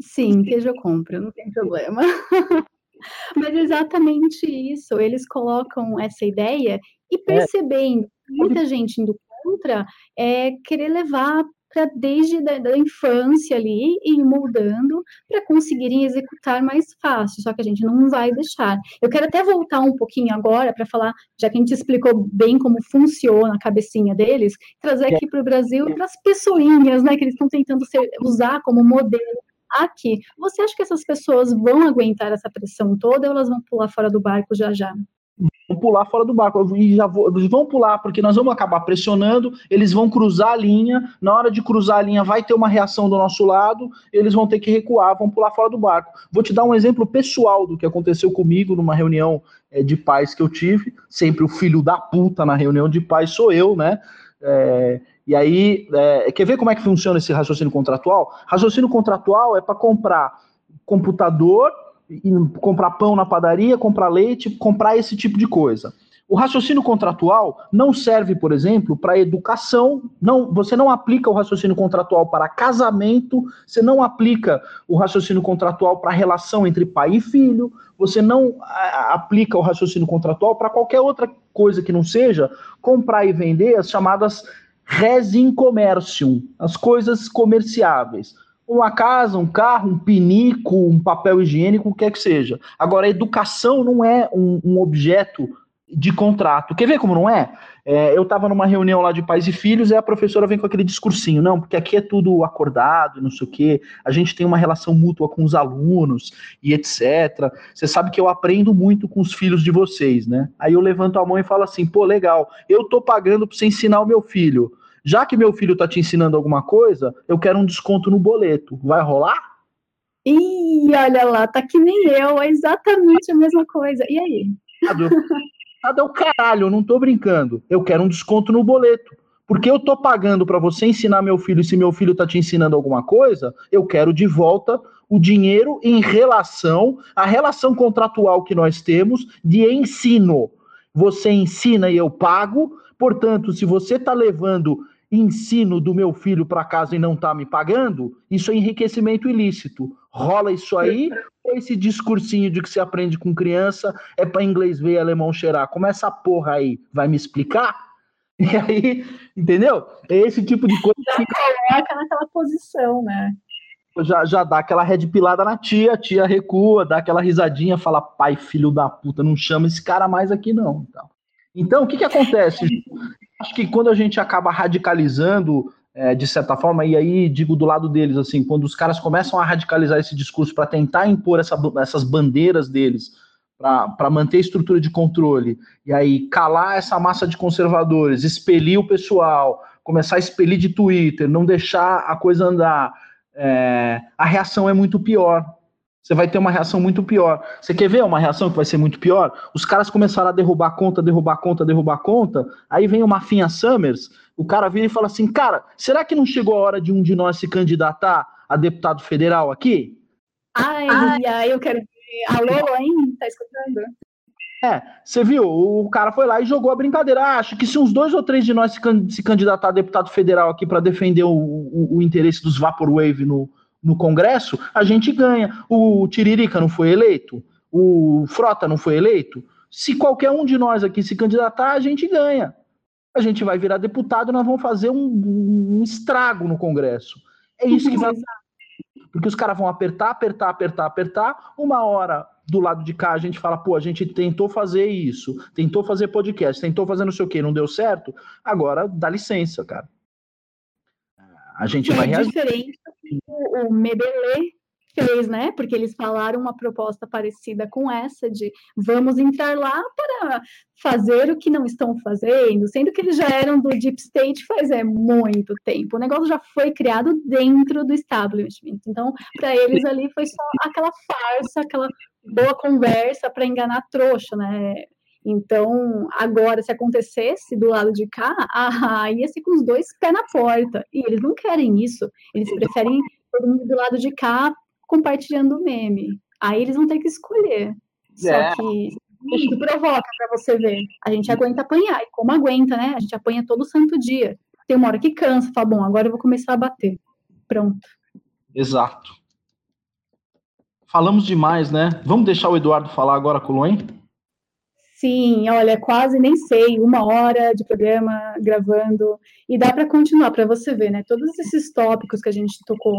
C: Sim, queijo eu compro, não tem problema. Mas exatamente isso, eles colocam essa ideia e é. percebendo é. muita gente indo contra, é querer levar para desde da, da, infância ali e ir moldando para conseguirem executar mais fácil, só que a gente não vai deixar. Eu quero até voltar um pouquinho agora para falar, já que a gente explicou bem como funciona a cabecinha deles, trazer aqui para o Brasil para as pessoinhas, né, que eles estão tentando ser, usar como modelo aqui. Você acha que essas pessoas vão aguentar essa pressão toda ou elas vão pular fora do barco já já?
B: Vão pular fora do barco. E já vou, eles vão pular, porque nós vamos acabar pressionando, eles vão cruzar a linha, na hora de cruzar a linha vai ter uma reação do nosso lado, eles vão ter que recuar, vão pular fora do barco. Vou te dar um exemplo pessoal do que aconteceu comigo numa reunião é, de pais que eu tive, sempre o filho da puta na reunião de pais sou eu, né? É, e aí, é, quer ver como é que funciona esse raciocínio contratual? Raciocínio contratual é para comprar computador, comprar pão na padaria, comprar leite, comprar esse tipo de coisa. O raciocínio contratual não serve, por exemplo, para educação. Não, você não aplica o raciocínio contratual para casamento. Você não aplica o raciocínio contratual para relação entre pai e filho. Você não aplica o raciocínio contratual para qualquer outra coisa que não seja comprar e vender as chamadas res in commercium, as coisas comerciáveis. Uma casa, um carro, um pinico, um papel higiênico, o que quer que seja. Agora, a educação não é um, um objeto de contrato. Quer ver como não é? é eu estava numa reunião lá de pais e filhos e a professora vem com aquele discursinho, não, porque aqui é tudo acordado, não sei o quê, a gente tem uma relação mútua com os alunos e etc. Você sabe que eu aprendo muito com os filhos de vocês, né? Aí eu levanto a mão e falo assim, pô, legal, eu tô pagando para você ensinar o meu filho. Já que meu filho tá te ensinando alguma coisa, eu quero um desconto no boleto. Vai rolar?
C: Ih, olha lá, tá que nem eu, é exatamente a mesma coisa. E aí?
B: Nada é o caralho, eu não tô brincando. Eu quero um desconto no boleto. Porque eu tô pagando para você ensinar meu filho, e se meu filho tá te ensinando alguma coisa, eu quero de volta o dinheiro em relação à relação contratual que nós temos de ensino. Você ensina e eu pago, portanto, se você tá levando ensino do meu filho para casa e não tá me pagando, isso é enriquecimento ilícito. Rola isso aí, ou esse discursinho de que se aprende com criança é para inglês ver e alemão cheirar. Como essa porra aí vai me explicar? E aí, entendeu? É esse tipo de coisa.
C: Já que... coloca naquela posição, né?
B: Já, já dá aquela red pilada na tia, a tia recua, dá aquela risadinha, fala, pai, filho da puta, não chama esse cara mais aqui não. Então, então o que que acontece? Acho que quando a gente acaba radicalizando é, de certa forma, e aí digo do lado deles, assim, quando os caras começam a radicalizar esse discurso para tentar impor essa, essas bandeiras deles, para manter a estrutura de controle, e aí calar essa massa de conservadores, expelir o pessoal, começar a expelir de Twitter, não deixar a coisa andar, é, a reação é muito pior. Você vai ter uma reação muito pior. Você quer ver uma reação que vai ser muito pior? Os caras começaram a derrubar conta, derrubar conta, derrubar conta. Aí vem o Mafinha Summers, o cara vira e fala assim: cara, será que não chegou a hora de um de nós se candidatar a deputado federal aqui?
C: Ai, ai, ai eu quero ver. Alô, hein? Tá escutando?
B: É, você viu, o cara foi lá e jogou a brincadeira. Ah, acho que se uns dois ou três de nós se, can se candidatar a deputado federal aqui para defender o, o, o, interesse dos Vaporwave no, no Congresso, a gente ganha. O Tiririca não foi eleito? O Frota não foi eleito? Se qualquer um de nós aqui se candidatar, a gente ganha a gente vai virar deputado e nós vamos fazer um, um estrago no Congresso. É isso que vai. Porque os caras vão apertar, apertar, apertar, apertar. Uma hora do lado de cá a gente fala, pô, a gente tentou fazer isso, tentou fazer podcast, tentou fazer não sei o que, não deu certo. Agora dá licença, cara. A gente
C: é
B: vai
C: reagir. diferente o, Mebelê fez, né? Porque eles falaram uma proposta parecida com essa de vamos entrar lá para fazer o que não estão fazendo, sendo que eles já eram do Deep State faz é, muito tempo. O negócio já foi criado dentro do establishment. Então, para eles ali foi só aquela farsa, aquela boa conversa para enganar trouxa, né? Então, agora, se acontecesse do lado de cá, ah, ia ser com os dois pés na porta. E eles não querem isso. Eles preferem todo mundo do lado de cá compartilhando o meme. Aí eles vão ter que escolher. É. Só que isso provoca para você ver. A gente aguenta apanhar. E como aguenta, né? A gente apanha todo santo dia. Tem uma hora que cansa, fala, bom, agora eu vou começar a bater. Pronto.
B: Exato. Falamos demais, né? Vamos deixar o Eduardo falar agora com o Luan?
C: Sim, olha, quase nem sei, uma hora de programa gravando, e dá para continuar, para você ver, né? Todos esses tópicos que a gente tocou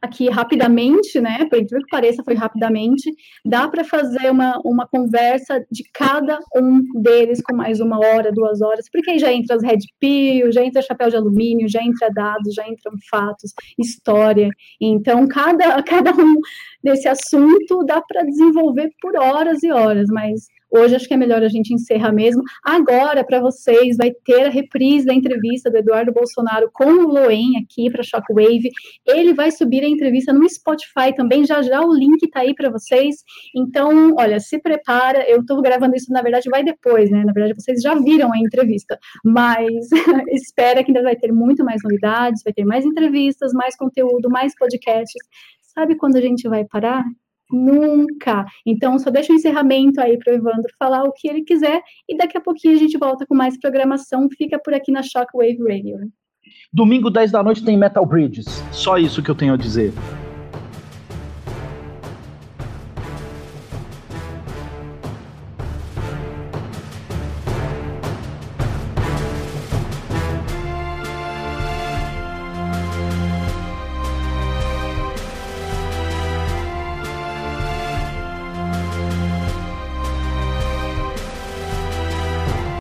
C: aqui rapidamente, né? Por incrível que pareça, foi rapidamente. Dá para fazer uma, uma conversa de cada um deles com mais uma hora, duas horas, porque aí já entra as red pill, já entra chapéu de alumínio, já entra dados, já entram fatos, história. Então, cada, cada um desse assunto dá para desenvolver por horas e horas, mas Hoje acho que é melhor a gente encerrar mesmo. Agora, para vocês, vai ter a reprise da entrevista do Eduardo Bolsonaro com o Loen aqui para Shockwave. Ele vai subir a entrevista no Spotify também. Já já o link está aí para vocês. Então, olha, se prepara. Eu estou gravando isso, na verdade, vai depois, né? Na verdade, vocês já viram a entrevista, mas espera que ainda vai ter muito mais novidades, vai ter mais entrevistas, mais conteúdo, mais podcasts. Sabe quando a gente vai parar? Nunca. Então, só deixa o encerramento aí para o Evandro falar o que ele quiser e daqui a pouquinho a gente volta com mais programação. Fica por aqui na Shockwave Radio.
B: Domingo, 10 da noite, tem Metal Bridges. Só isso que eu tenho a dizer.